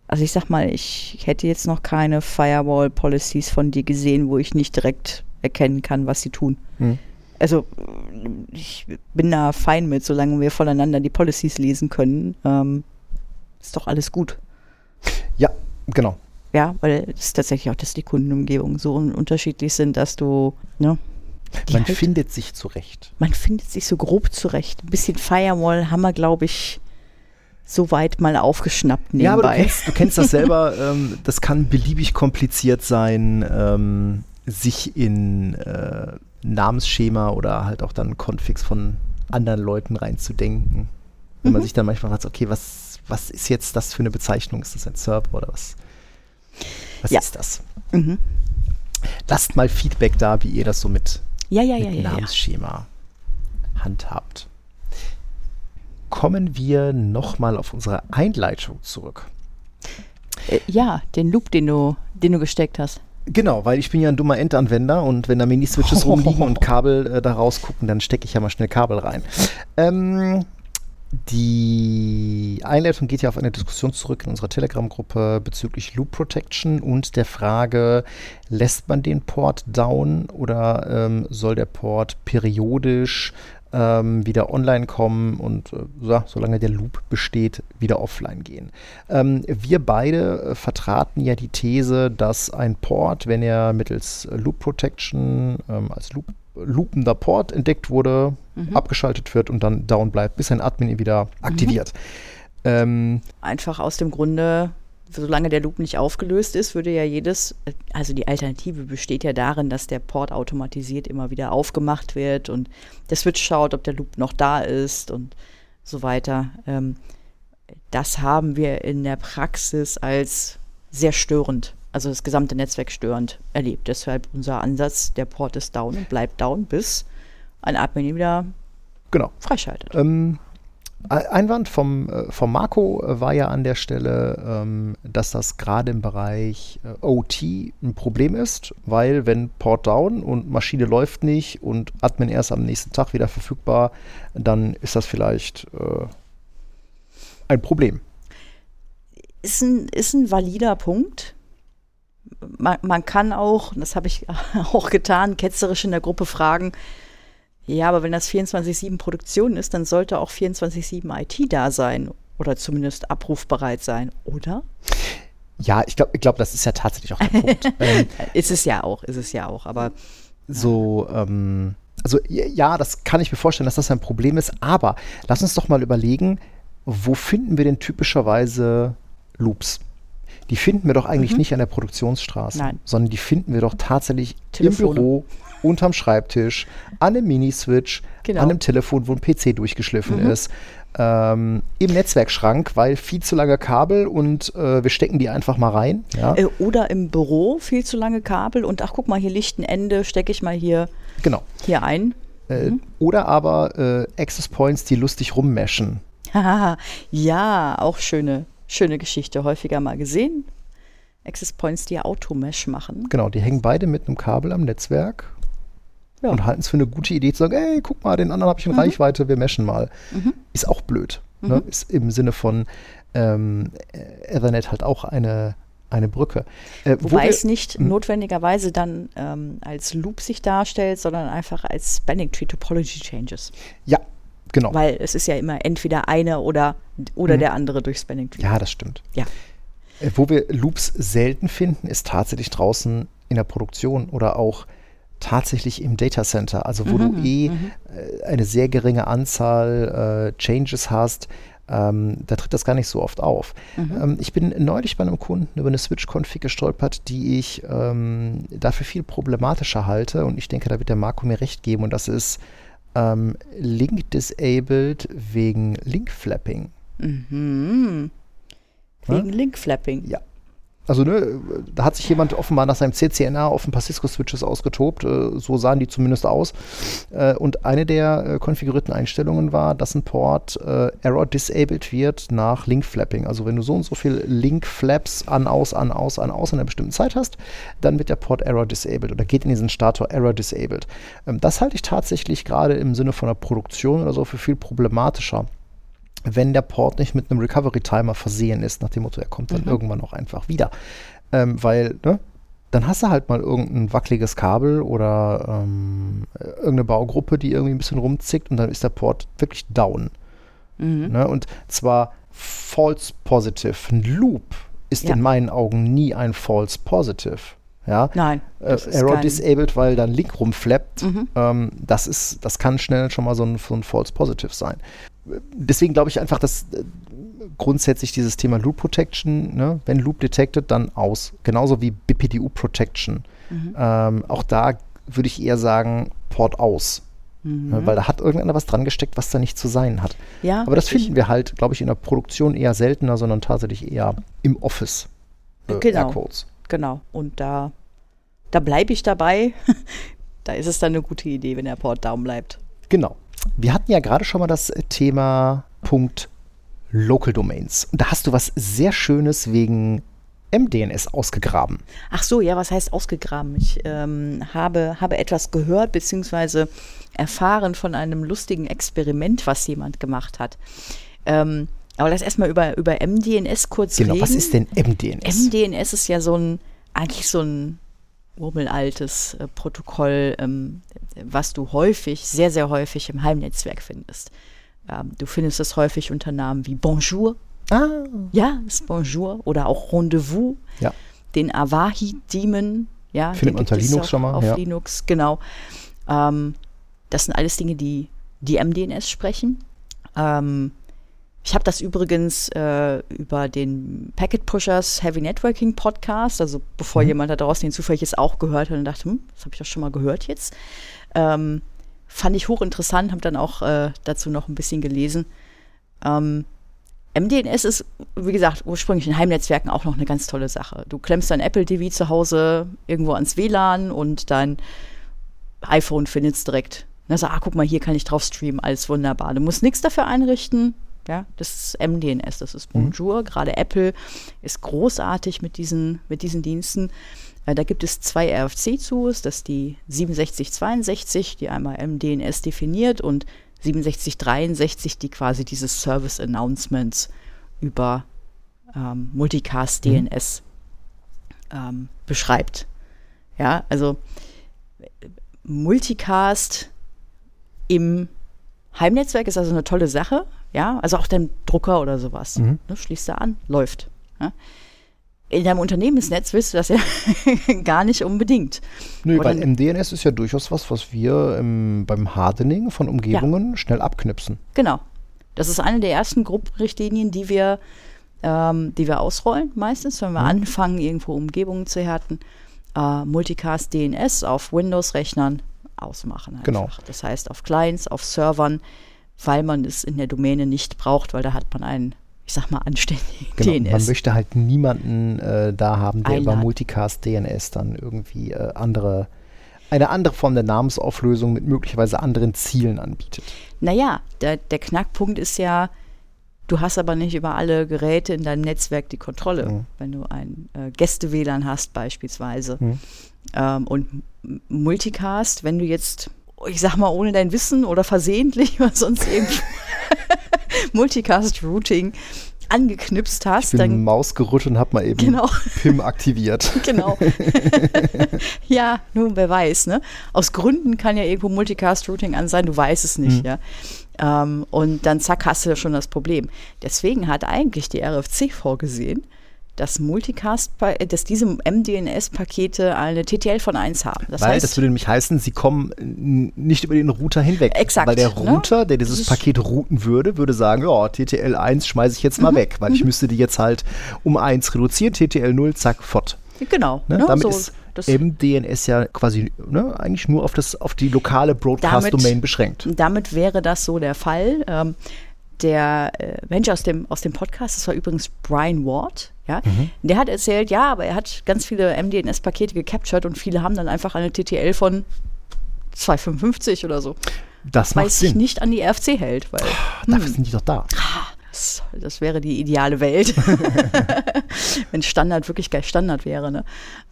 also ich sag mal, ich hätte jetzt noch keine Firewall-Policies von dir gesehen, wo ich nicht direkt erkennen kann, was sie tun. Hm. Also ich bin da fein mit, solange wir voneinander die Policies lesen können. Ähm, ist doch alles gut. Ja, genau. Ja, weil es ist tatsächlich auch, dass die Kundenumgebungen so unterschiedlich sind, dass du, ne? Man halt, findet sich zurecht. Man findet sich so grob zurecht. Ein bisschen Firewall haben wir, glaube ich, so weit mal aufgeschnappt nebenbei. Ja, aber du kennst, du kennst das selber. ähm, das kann beliebig kompliziert sein, ähm, sich in äh, Namensschema oder halt auch dann Configs von anderen Leuten reinzudenken. Wenn mhm. man sich dann manchmal fragt, okay, was, was ist jetzt das für eine Bezeichnung? Ist das ein Server oder was? Was ja. ist das? Mhm. Lasst mal Feedback da, wie ihr das so mit, ja, ja, mit Namensschema handhabt kommen wir nochmal auf unsere Einleitung zurück. Äh, ja, den Loop, den du, den du gesteckt hast. Genau, weil ich bin ja ein dummer Endanwender und wenn da Mini-Switches oh. rumliegen und Kabel äh, da rausgucken, dann stecke ich ja mal schnell Kabel rein. Ähm, die Einleitung geht ja auf eine Diskussion zurück in unserer Telegram-Gruppe bezüglich Loop Protection und der Frage, lässt man den Port down oder ähm, soll der Port periodisch ähm, wieder online kommen und äh, ja, solange der Loop besteht, wieder offline gehen. Ähm, wir beide äh, vertraten ja die These, dass ein Port, wenn er mittels Loop Protection ähm, als Loop loopender Port entdeckt wurde, mhm. abgeschaltet wird und dann down bleibt, bis ein Admin ihn wieder aktiviert. Mhm. Ähm, Einfach aus dem Grunde, solange der Loop nicht aufgelöst ist, würde ja jedes, also die Alternative besteht ja darin, dass der Port automatisiert immer wieder aufgemacht wird und der Switch schaut, ob der Loop noch da ist und so weiter. Ähm, das haben wir in der Praxis als sehr störend, also das gesamte Netzwerk störend erlebt. Deshalb unser Ansatz, der Port ist down und bleibt down, bis ein Admin ihn wieder genau. freischaltet. Ähm, Einwand vom, äh, vom Marco äh, war ja an der Stelle, ähm, dass das gerade im Bereich äh, OT ein Problem ist, weil wenn Port down und Maschine läuft nicht und Admin erst am nächsten Tag wieder verfügbar, dann ist das vielleicht ein Problem. Ist ein, ist ein valider Punkt. Man, man kann auch, das habe ich auch getan, ketzerisch in der Gruppe fragen, ja, aber wenn das 24-7 Produktion ist, dann sollte auch 24-7 IT da sein oder zumindest abrufbereit sein, oder? Ja, ich glaube, ich glaub, das ist ja tatsächlich auch der Punkt. ähm, ist es ja auch, ist es ja auch, aber. So, ähm, also ja, das kann ich mir vorstellen, dass das ein Problem ist, aber lass uns doch mal überlegen, wo finden wir denn typischerweise Loops? Die finden wir doch eigentlich mhm. nicht an der Produktionsstraße, Nein. sondern die finden wir doch tatsächlich Telefone. im Büro, unterm Schreibtisch, an einem Mini-Switch, genau. an einem Telefon, wo ein PC durchgeschliffen mhm. ist, ähm, im Netzwerkschrank, weil viel zu lange Kabel und äh, wir stecken die einfach mal rein. Ja. Äh, oder im Büro viel zu lange Kabel und ach guck mal, hier liegt ein Ende, stecke ich mal hier, genau. hier ein. Äh, mhm. Oder aber äh, Access Points, die lustig rummeschen. ja, auch schöne, schöne Geschichte, häufiger mal gesehen. Access Points, die Automesh machen. Genau, die hängen beide mit einem Kabel am Netzwerk ja. und halten es für eine gute Idee zu sagen, ey, guck mal, den anderen habe ich in mhm. Reichweite, wir meschen mal. Mhm. Ist auch blöd. Ne? Mhm. Ist im Sinne von ähm, Ethernet halt auch eine eine Brücke. Äh, Wobei wir, es nicht hm? notwendigerweise dann ähm, als Loop sich darstellt, sondern einfach als Spanning Tree Topology Changes. Ja, genau. Weil es ist ja immer entweder eine oder, oder hm. der andere durch Spanning Tree. Ja, das stimmt. Ja. Äh, wo wir Loops selten finden, ist tatsächlich draußen in der Produktion oder auch tatsächlich im Data Center, also wo mhm, du eh mhm. Äh, eine sehr geringe Anzahl äh, Changes hast, ähm, da tritt das gar nicht so oft auf. Mhm. Ähm, ich bin neulich bei einem Kunden über eine Switch-Config gestolpert, die ich ähm, dafür viel problematischer halte und ich denke, da wird der Marco mir recht geben und das ist ähm, Link Disabled wegen Link-Flapping. Mhm. Wegen ja? Link-Flapping. Ja. Also ne, da hat sich jemand offenbar nach seinem CCNA auf ein paar Cisco-Switches ausgetobt. Äh, so sahen die zumindest aus. Äh, und eine der äh, konfigurierten Einstellungen war, dass ein Port äh, Error disabled wird nach Link-Flapping. Also wenn du so und so viel Link-Flaps an, aus, an, aus, an, aus in einer bestimmten Zeit hast, dann wird der Port Error disabled oder geht in diesen Stator Error disabled. Ähm, das halte ich tatsächlich gerade im Sinne von der Produktion oder so für viel problematischer wenn der Port nicht mit einem Recovery-Timer versehen ist, nach dem Motto, er kommt dann mhm. irgendwann auch einfach wieder. Ähm, weil, ne, dann hast du halt mal irgendein wackeliges Kabel oder ähm, irgendeine Baugruppe, die irgendwie ein bisschen rumzickt und dann ist der Port wirklich down. Mhm. Ne, und zwar false positive. Ein Loop ist ja. in meinen Augen nie ein false positive. Ja? Nein. Äh, Error disabled, weil dann Link rumflappt. Mhm. Ähm, das ist, das kann schnell schon mal so ein, so ein false positive sein deswegen glaube ich einfach, dass äh, grundsätzlich dieses Thema Loop Protection, ne, wenn Loop detected, dann aus. Genauso wie BPDU Protection. Mhm. Ähm, auch da würde ich eher sagen, Port aus. Mhm. Ne, weil da hat irgendeiner was dran gesteckt, was da nicht zu sein hat. Ja, Aber das finden wir halt, glaube ich, in der Produktion eher seltener, sondern tatsächlich eher im Office. Äh, genau. Aircodes. Genau. Und da, da bleibe ich dabei. da ist es dann eine gute Idee, wenn der Port down bleibt. Genau. Wir hatten ja gerade schon mal das Thema Punkt Local Domains. Und da hast du was sehr Schönes wegen MDNS ausgegraben. Ach so, ja, was heißt ausgegraben? Ich ähm, habe, habe etwas gehört bzw. erfahren von einem lustigen Experiment, was jemand gemacht hat. Ähm, aber lass erstmal über, über MDNS kurz genau, reden. Genau, was ist denn MDNS? MDNS ist ja so ein, eigentlich so ein urmelaltes äh, Protokoll, ähm, was du häufig, sehr, sehr häufig im Heimnetzwerk findest. Ähm, du findest es häufig unter Namen wie Bonjour. Ah. Ja, ist Bonjour oder auch Rendezvous. Ja. Den Avahi-Daemon. Ja, Findet man unter Linux schon mal. Auf ja. Linux, genau. Ähm, das sind alles Dinge, die, die MDNS sprechen. Ähm, ich habe das übrigens äh, über den Packet Pushers Heavy Networking Podcast, also bevor mhm. jemand da draußen den zufällig jetzt auch gehört hat und dachte, hm, das habe ich doch schon mal gehört jetzt. Ähm, fand ich hochinteressant, habe dann auch äh, dazu noch ein bisschen gelesen. Ähm, MDNS ist, wie gesagt, ursprünglich in Heimnetzwerken auch noch eine ganz tolle Sache. Du klemmst dein Apple TV zu Hause irgendwo ans WLAN und dein iPhone findet es direkt. Na, so, ah, guck mal, hier kann ich drauf streamen, alles wunderbar. Du musst nichts dafür einrichten, ja, das ist MDNS, das ist mhm. Bonjour. Mhm. Gerade Apple ist großartig mit diesen, mit diesen Diensten. Äh, da gibt es zwei RFC zu, das ist die 6762, die einmal MDNS definiert und 6763, die quasi dieses Service Announcements über ähm, Multicast DNS mhm. ähm, beschreibt. Ja, also Multicast im Heimnetzwerk ist also eine tolle Sache, ja, also auch dein Drucker oder sowas. Mhm. Ne, schließt du an, läuft. Ja? In deinem Unternehmensnetz willst du das ja gar nicht unbedingt. Nö, weil MDNS ist ja durchaus was, was wir im, beim Hardening von Umgebungen ja. schnell abknipsen. Genau. Das ist eine der ersten Gruppenrichtlinien, die wir, ähm, die wir ausrollen, meistens, wenn wir mhm. anfangen, irgendwo Umgebungen zu härten. Äh, Multicast DNS auf Windows-Rechnern ausmachen. Einfach. Genau. Das heißt, auf Clients, auf Servern weil man es in der Domäne nicht braucht, weil da hat man einen, ich sag mal, anständigen genau, DNS. Man möchte halt niemanden äh, da haben, der Einladen. über Multicast DNS dann irgendwie äh, andere, eine andere Form der Namensauflösung mit möglicherweise anderen Zielen anbietet. Naja, der, der Knackpunkt ist ja, Du hast aber nicht über alle Geräte in deinem Netzwerk die Kontrolle. Mhm. Wenn du ein äh, Gäste-WLAN hast beispielsweise mhm. ähm, und Multicast, wenn du jetzt ich sag mal, ohne dein Wissen oder versehentlich oder sonst irgendwo Multicast Routing angeknipst Ich hast, bin dann Maus gerutscht und habe mal eben Genau. PIM aktiviert. Genau. ja, nun, wer weiß, ne? Aus Gründen kann ja irgendwo Multicast-Routing an sein, du weißt es nicht, ja. Ähm, und dann zack, hast du ja schon das Problem. Deswegen hat eigentlich die RFC vorgesehen, dass Multicast, äh, dass diese MDNS-Pakete eine TTL von 1 haben. Das weil heißt, das würde nämlich heißen, sie kommen nicht über den Router hinweg. Exakt, Weil der ne? Router, der dieses Das Paket routen würde, würde sagen, ja, TTL 1 schmeiße ich jetzt Mhm. mal weg, weil ich müsste die jetzt halt um 1 reduzieren, TTL 0, zack, fort. genau. Ne? ne, Damit so, ist das- MDNS ja quasi ne, eigentlich nur auf, das, auf die lokale Broadcast-Domain beschränkt. Damit wäre das so der Fall. Ähm, der äh, Mensch aus dem, aus dem Podcast, das war übrigens Brian Ward, ja, Mhm. der hat erzählt, ja, aber er hat ganz viele MDNS-Pakete gecaptured und viele haben dann einfach eine TTL von 255 oder so. Das Weil macht es sich nicht an die RFC hält, weil Dafür sind die doch da. das, das wäre die ideale Welt, wenn Standard wirklich gleich Standard wäre. Ne?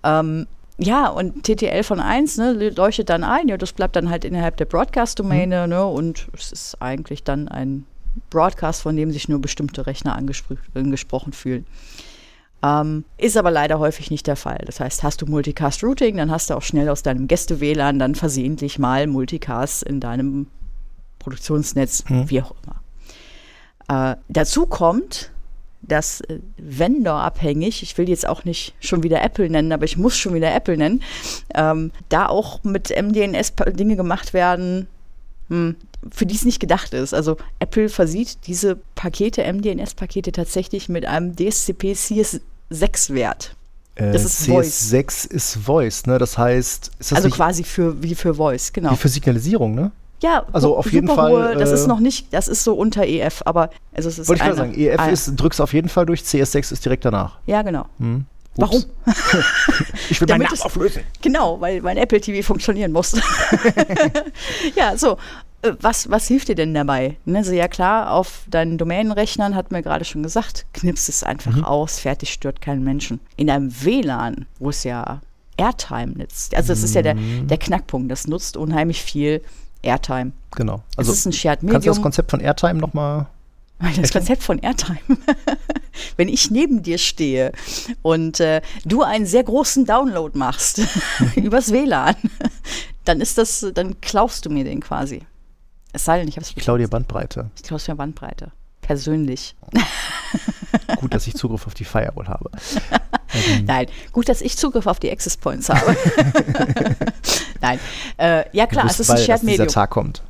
Ähm, ja, und TTL von 1 ne, leuchtet dann ein, ja, das bleibt dann halt innerhalb der Broadcast-Domäne ne, und es ist eigentlich dann ein Broadcast, von dem sich nur bestimmte Rechner angespr- angesprochen fühlen. Ähm, ist aber leider häufig nicht der Fall. Das heißt, hast du Multicast-Routing, dann hast du auch schnell aus deinem Gäste-WLAN dann versehentlich mal Multicast in deinem Produktionsnetz, wie auch immer. Äh, dazu kommt, dass äh, Vendor-abhängig, ich will jetzt auch nicht schon wieder Apple nennen, aber ich muss schon wieder Apple nennen, ähm, da auch mit MDNS Dinge gemacht werden, hm, für die es nicht gedacht ist. Also Apple versieht diese Pakete, MDNS-Pakete tatsächlich mit einem DSCP CS6-Wert. Äh, Das ist Voice. CS6 ist Voice, ne? Das heißt, ist das Also quasi für, wie für Voice, genau. wie für Signalisierung, ne? Ja, Also auf jeden Fall, Hohe, das äh, ist noch nicht, das ist so unter EF, aber also es ist Wollte ich gerade eine- sagen, EF ein- ist, drückst auf jeden Fall durch, CS6 ist direkt danach. Ja, genau. Hm. Warum? Ich will Damit meinen Namen auflösen. Genau, weil mein Apple TV funktionieren muss. ja, so. Äh, Was, was hilft dir denn dabei? Ne, also ja klar, auf deinen Domänenrechnern hat mir gerade schon gesagt, knippst es einfach Mhm. aus, fertig stört keinen Menschen. In einem WLAN, wo es ja Airtime nutzt, also das ist ja der, Mhm. der Knackpunkt, das nutzt unheimlich viel Airtime. Genau. Also, es ist ein Shared kannst du das Medium. Konzept von Airtime nochmal Das Konzept von Airtime. Wenn ich neben dir stehe und äh, du einen sehr großen Download machst übers WLAN, dann ist das, dann klaust du mir den quasi. Es sei denn, ich habe es Ich klaue dir Bandbreite. Ich klaue mir Bandbreite. Persönlich. Gut, dass ich Zugriff auf die Firewall habe. Nein, gut, dass ich Zugriff auf die Access Points habe. Nein. Äh, ja klar, es ist ein Shared dass dieser Medium. Tag kommt.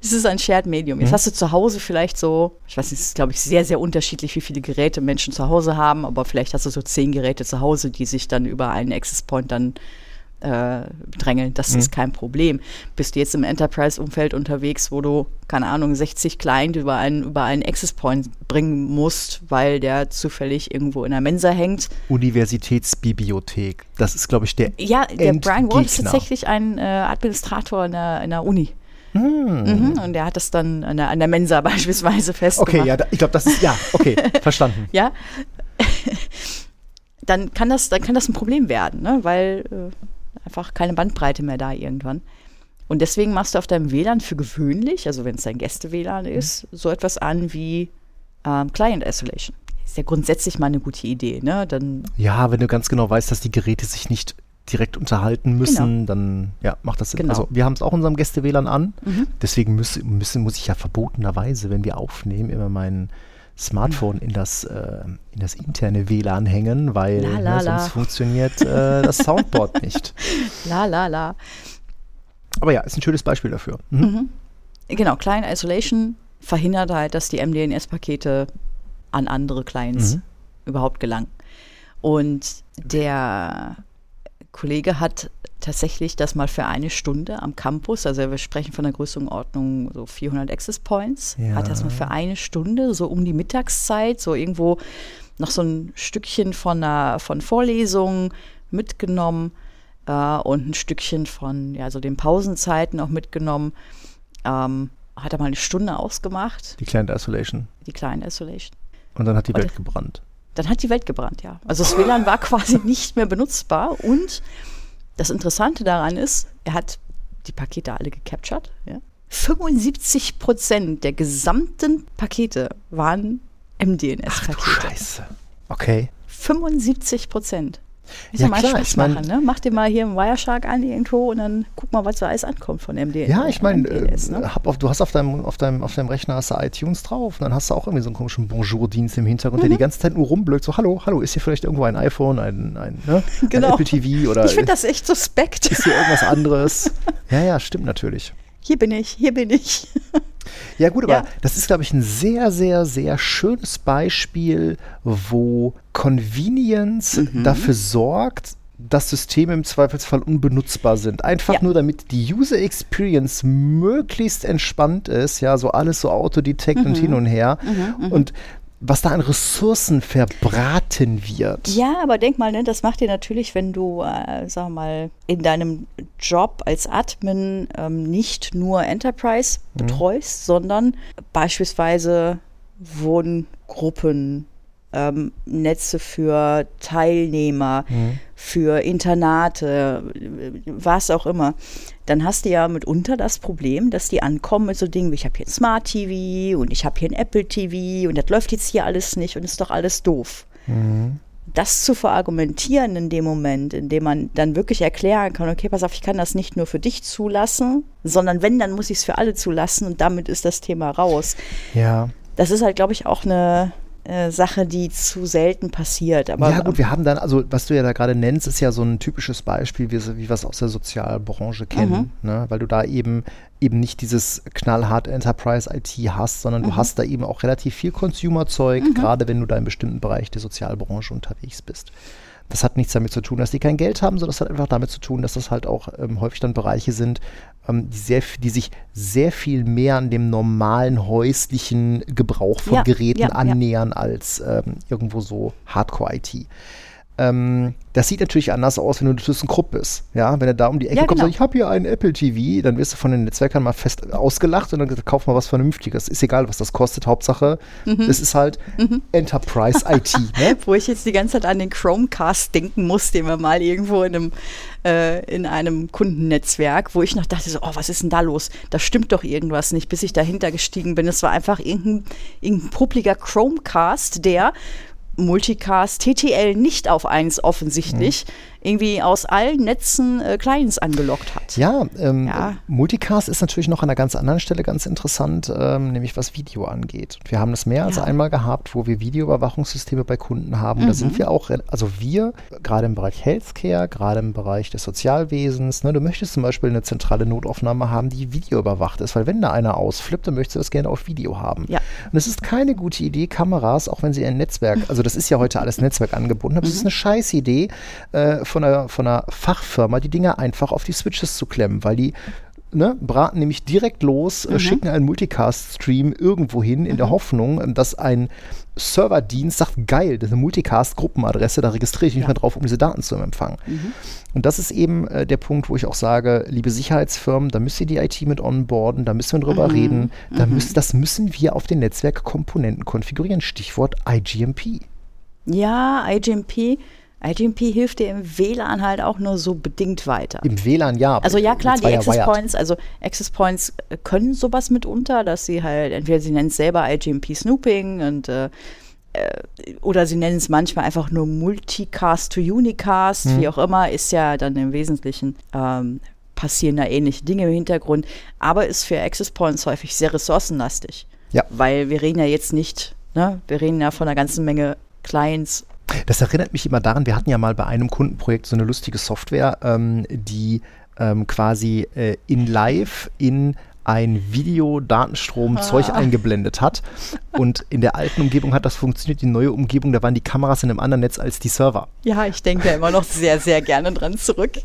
Es ist ein Shared Medium. Jetzt hast du zu Hause vielleicht so, ich weiß nicht, es ist glaube ich sehr, sehr unterschiedlich, wie viele Geräte Menschen zu Hause haben, aber vielleicht hast du so zehn Geräte zu Hause, die sich dann über einen Access Point dann äh, drängeln. Das ist kein Problem. Bist du jetzt im Enterprise-Umfeld unterwegs, wo du, keine Ahnung, 60 Client über einen, über einen Access Point bringen musst, weil der zufällig irgendwo in der Mensa hängt. Universitätsbibliothek. Das ist, glaube ich, der Ja, der Brian Ward ist tatsächlich ein äh, Administrator in der, in der Uni. Mhm, und der hat das dann an der, an der Mensa beispielsweise festgemacht. Okay, ja, da, ich glaube, das ist, ja, okay, verstanden. ja, dann kann das, dann kann das ein Problem werden, ne? weil äh, einfach keine Bandbreite mehr da irgendwann. Und deswegen machst du auf deinem WLAN für gewöhnlich, also wenn es dein Gäste-WLAN ist, so etwas an wie ähm, Client Isolation. Ist ja grundsätzlich mal eine gute Idee, ne? Dann Ja, wenn du ganz genau weißt, dass die Geräte sich nicht direkt unterhalten müssen, dann ja, macht das Sinn. Genau. Also wir haben es auch in unserem Gäste-WLAN an. Mhm. Deswegen muss, müssen, muss ich ja verbotenerweise, wenn wir aufnehmen, immer mein Smartphone in das, äh, in das interne WLAN hängen, weil La, la, ne, la. sonst funktioniert äh, das Soundboard nicht. la la la. Aber ja, ist ein schönes Beispiel dafür. Mhm. Genau, Client Isolation verhindert halt, dass die MDNS-Pakete an andere Clients Mhm. überhaupt gelangen. Und der Kollege hat tatsächlich das mal für eine Stunde am Campus, also wir sprechen von der Größenordnung so 400 Access Points, Ja. hat das mal für eine Stunde, so um die Mittagszeit, so irgendwo noch so ein Stückchen von, einer, von Vorlesungen mitgenommen äh, und ein Stückchen von ja, so den Pausenzeiten auch mitgenommen. Ähm, hat er mal eine Stunde ausgemacht, Die Client Isolation. die Client Isolation. Und dann hat die Und- Welt gebrannt. Dann hat die Welt gebrannt, ja. Also das WLAN war quasi nicht mehr benutzbar und das Interessante daran ist, er hat die Pakete alle gecaptured, ja, 75 Prozent der gesamten Pakete waren MDNS-Pakete. Scheiße. Okay. 75 Prozent. Ist Ja, ja, mal klar, Spaß ich mein- machen, ne? Mach dir mal hier einen Wireshark an irgendwo und dann guck mal, was so alles ankommt von MDNS. Ja, ich meine, äh, ne? hab auf, du hast auf deinem, auf, deinem, auf deinem Rechner hast du iTunes drauf und dann hast du auch irgendwie so einen komischen Bonjour-Dienst im Hintergrund, der die ganze Zeit nur rumblökt, so, hallo, hallo, ist hier vielleicht irgendwo ein iPhone, ein, ein, ne? Genau. ein Apple TV oder Ich finde das echt suspekt. ist hier irgendwas anderes? ja, ja, stimmt natürlich. Hier bin ich, hier bin ich. Ja gut, aber Ja. das ist, glaube ich, ein sehr, sehr, sehr schönes Beispiel, wo Convenience Mhm. dafür sorgt, dass Systeme im Zweifelsfall unbenutzbar sind. Einfach Ja. nur, damit die User Experience möglichst entspannt ist, ja, so alles so Autodetect Mhm. und hin und her. Und was da an Ressourcen verbraten wird. Ja, aber denk mal, ne, das macht dir natürlich, wenn du, äh, sag mal, in deinem Job als Admin ähm, nicht nur Enterprise betreust, sondern beispielsweise Wohngruppen, ähm, Netze für Teilnehmer, für Internate, was auch immer, dann hast du ja mitunter das Problem, dass die ankommen mit so Dingen wie ich habe hier ein Smart TV und ich habe hier ein Apple TV und das läuft jetzt hier alles nicht und ist doch alles doof das zu verargumentieren in dem Moment, in dem man dann wirklich erklären kann, okay, pass auf, ich kann das nicht nur für dich zulassen, sondern wenn, dann muss ich es für alle zulassen und damit ist das Thema raus. Ja. Das ist halt, glaube ich, auch eine äh, Sache, die zu selten passiert. Aber ja gut, wir haben dann, also was du ja da gerade nennst, ist ja so ein typisches Beispiel, wie, wie wir es aus der Sozialbranche kennen, ne? weil du da eben eben nicht dieses knallhart Enterprise IT hast, sondern du hast da eben auch relativ viel Consumer-Zeug, gerade wenn du da im bestimmten Bereich der Sozialbranche unterwegs bist. Das hat nichts damit zu tun, dass die kein Geld haben, sondern das hat einfach damit zu tun, dass das halt auch ähm, häufig dann Bereiche sind, die, sehr, die sich sehr viel mehr an dem normalen häuslichen Gebrauch von Ja, Geräten ja, ja. annähern als ähm, irgendwo so Hardcore-IT. Ähm, das sieht natürlich anders aus, wenn du ThyssenKrupp bist. Ja, wenn du da um die Ecke Ja, kommst genau. und sagst, ich habe hier einen Apple TV, dann wirst du von den Netzwerkern mal fest ausgelacht und dann gesagt, kauf mal was Vernünftiges. Ist egal, was das kostet. Hauptsache, Mhm. es ist halt Enterprise IT. Ne? wo ich jetzt die ganze Zeit an den Chromecast denken muss, den wir mal irgendwo in einem, äh, in einem Kundennetzwerk, wo ich noch dachte, so, oh, was ist denn da los? Da stimmt doch irgendwas nicht, bis ich dahinter gestiegen bin. Es war einfach irgendein, irgendein publiger Chromecast, der Multicast TTL nicht auf eins offensichtlich irgendwie aus allen Netzen äh, Clients angelockt hat. Ja, ähm, Ja. Multicast ist natürlich noch an einer ganz anderen Stelle ganz interessant, ähm, nämlich was Video angeht. Wir haben das mehr als Ja. einmal gehabt, wo wir Videoüberwachungssysteme bei Kunden haben. Und da Mhm. sind wir auch, also wir, gerade im Bereich Healthcare, gerade im Bereich des Sozialwesens, ne, du möchtest zum Beispiel eine zentrale Notaufnahme haben, die videoüberwacht ist, weil wenn da einer ausflippt, dann möchtest du das gerne auf Video haben. Ja. Und es ist keine gute Idee, Kameras, auch wenn sie ein Netzwerk, also das ist ja heute alles Netzwerk angebunden, aber es ist eine scheiß Idee, äh, von, einer, von einer Fachfirma die Dinger einfach auf die Switches zu klemmen, weil die ne, braten nämlich direkt los, äh, schicken einen Multicast-Stream irgendwo hin in der Hoffnung, dass ein Serverdienst sagt, geil, das ist eine Multicast-Gruppenadresse, da registriere ich mich Ja. mal drauf, um diese Daten zu empfangen. Und das ist eben äh, der Punkt, wo ich auch sage, liebe Sicherheitsfirmen, da müsst ihr die IT mit onboarden, da müssen wir drüber reden, da müssen, das müssen wir auf den Netzwerkkomponenten konfigurieren. Stichwort IGMP. Ja, IGMP. IGMP hilft dir im WLAN halt auch nur so bedingt weiter. Im WLAN ja. aber Also ja klar, die Access wired. Points, also Access Points äh, können sowas mitunter, dass sie halt, entweder sie nennen es selber IGMP Snooping und äh, äh, oder sie nennen es manchmal einfach nur Multicast to Unicast, Mhm. wie auch immer, ist ja dann im Wesentlichen ähm, passieren da ähnliche Dinge im Hintergrund, aber ist für Access Points häufig sehr ressourcenlastig. Ja. Weil wir reden ja jetzt nicht, ne, wir reden ja von einer ganzen Menge Clients. Das erinnert mich immer daran, wir hatten ja mal bei einem Kundenprojekt so eine lustige Software, ähm, die ähm, quasi äh, in live in ein Video-Datenstrom Zeug eingeblendet hat. Und in der alten Umgebung hat das funktioniert. Die neue Umgebung, da waren die Kameras in einem anderen Netz als die Server. Ja, ich denke da immer noch sehr, sehr gerne dran zurück.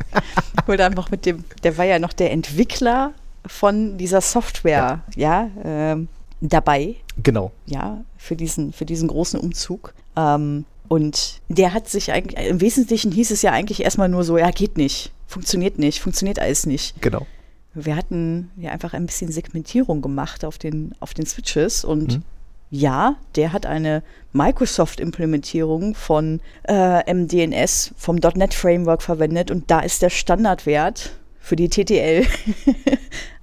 Oder einfach mit dem, der war ja noch der Entwickler von dieser Software, ja, ähm, dabei, Genau. ja, für diesen, für diesen großen Umzug. Ähm, und der hat sich eigentlich, im Wesentlichen hieß es ja eigentlich erstmal nur so, ja, geht nicht, funktioniert nicht, funktioniert alles nicht. Genau. Wir hatten ja einfach ein bisschen Segmentierung gemacht auf den, auf den Switches und ja, der hat eine Microsoft-Implementierung von äh, MDNS vom .NET Framework verwendet und da ist der Standardwert für die TTL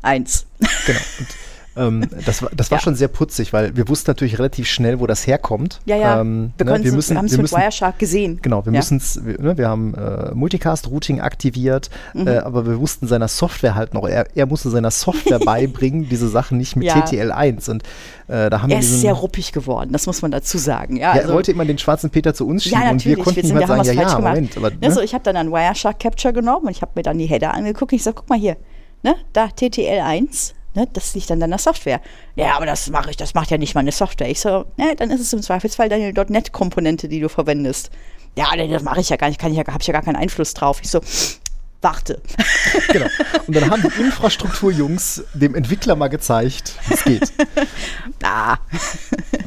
1. Genau. Und ähm, das war, das war Ja. schon sehr putzig, weil wir wussten natürlich relativ schnell, wo das herkommt. Ja, ja. Ähm, wir ne, wir müssen, wir haben es wir mit Wireshark gesehen. Genau, wir Ja. müssen es, wir, ne, wir haben äh, Multicast-Routing aktiviert, Mhm. äh, aber wir wussten seiner Software halt noch, er, er musste seiner Software beibringen, diese Sachen nicht mit Ja. TTL1 und äh, da haben Er wir ist diesen, sehr ruppig geworden, das muss man dazu sagen. Ja, ja, also, er wollte immer den schwarzen Peter zu uns schieben ja, und wir konnten ihm halt sagen, ja, ja, gemacht. Moment, aber ne? ne? so, ich habe dann einen Wireshark Capture genommen und ich habe mir dann die Header angeguckt und ich sage, guck mal hier, ne, da TTL1, ne, das liegt dann deiner Software. Ja, aber das mache ich, das macht ja nicht meine Software. Ich so, ne, dann ist es im Zweifelsfall deine .NET-Komponente, die du verwendest. Ja, nee, das mache ich ja gar nicht, kann ich ja, habe ich ja gar keinen Einfluss drauf. Ich so, warte. genau. Und dann haben die Infrastrukturjungs dem Entwickler mal gezeigt, wie es geht. Ah,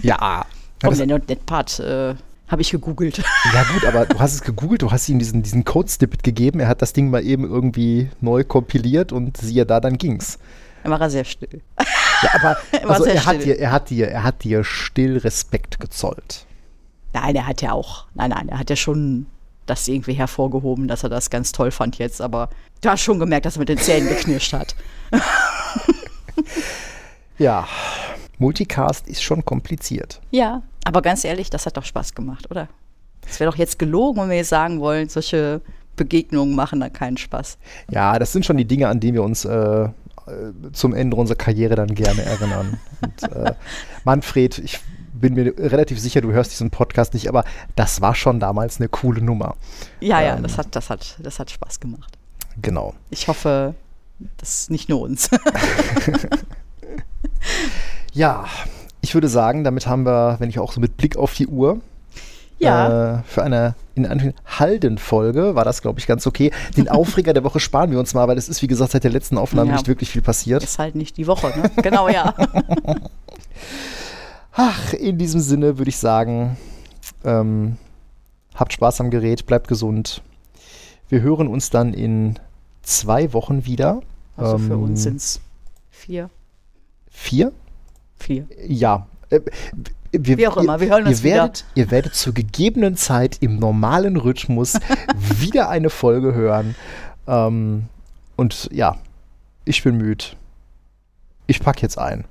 ja. komm, Das, der .NET-Part äh, habe ich gegoogelt. ja gut, aber du hast es gegoogelt, du hast ihm diesen, diesen Code-Snippet gegeben, er hat das Ding mal eben irgendwie neu kompiliert und siehe da, dann ging's. Dann war er sehr still. Ja, aber war also sehr er hat, dir, er, hat dir, er hat dir still Respekt gezollt. Nein, er hat ja auch, nein, nein, er hat ja schon das irgendwie hervorgehoben, dass er das ganz toll fand jetzt, aber du hast schon gemerkt, dass er mit den Zähnen geknirscht hat. Ja, Multicast ist schon kompliziert. Ja, aber ganz ehrlich, das hat doch Spaß gemacht, oder? Es wäre doch jetzt gelogen, wenn wir jetzt sagen wollen, solche Begegnungen machen da keinen Spaß. Ja, das sind schon die Dinge, an die wir uns äh, zum Ende unserer Karriere dann gerne erinnern. Und, äh, Manfred, ich bin mir relativ sicher, du hörst diesen Podcast nicht, aber das war schon damals eine coole Nummer. Ja, ja, Ähm. das hat, das hat, das hat Spaß gemacht. Genau. Ich hoffe, das ist nicht nur uns. Ja, ich würde sagen, damit haben wir, wenn ich auch so mit Blick auf die Uhr, ja, äh, für eine in Anführungszeichen Halden-Folge war das, glaube ich, ganz okay. Den Aufreger der Woche sparen wir uns mal, weil es ist, wie gesagt, seit der letzten Aufnahme Ja. nicht wirklich viel passiert. ist halt nicht die Woche, ne? Genau, ja. Ach, in diesem Sinne würde ich sagen, ähm, habt Spaß am Gerät, bleibt gesund. Wir hören uns dann in zwei Wochen wieder. Also für Ähm, uns sind es vier. Vier? Vier. Ja. Äh, wir, Wie auch immer, wir hören uns ihr werdet, Ihr werdet zur gegebenen Zeit im normalen Rhythmus wieder eine Folge hören. Ähm, und ja, ich bin müde. Ich pack jetzt ein.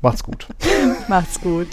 Macht's gut. Macht's gut.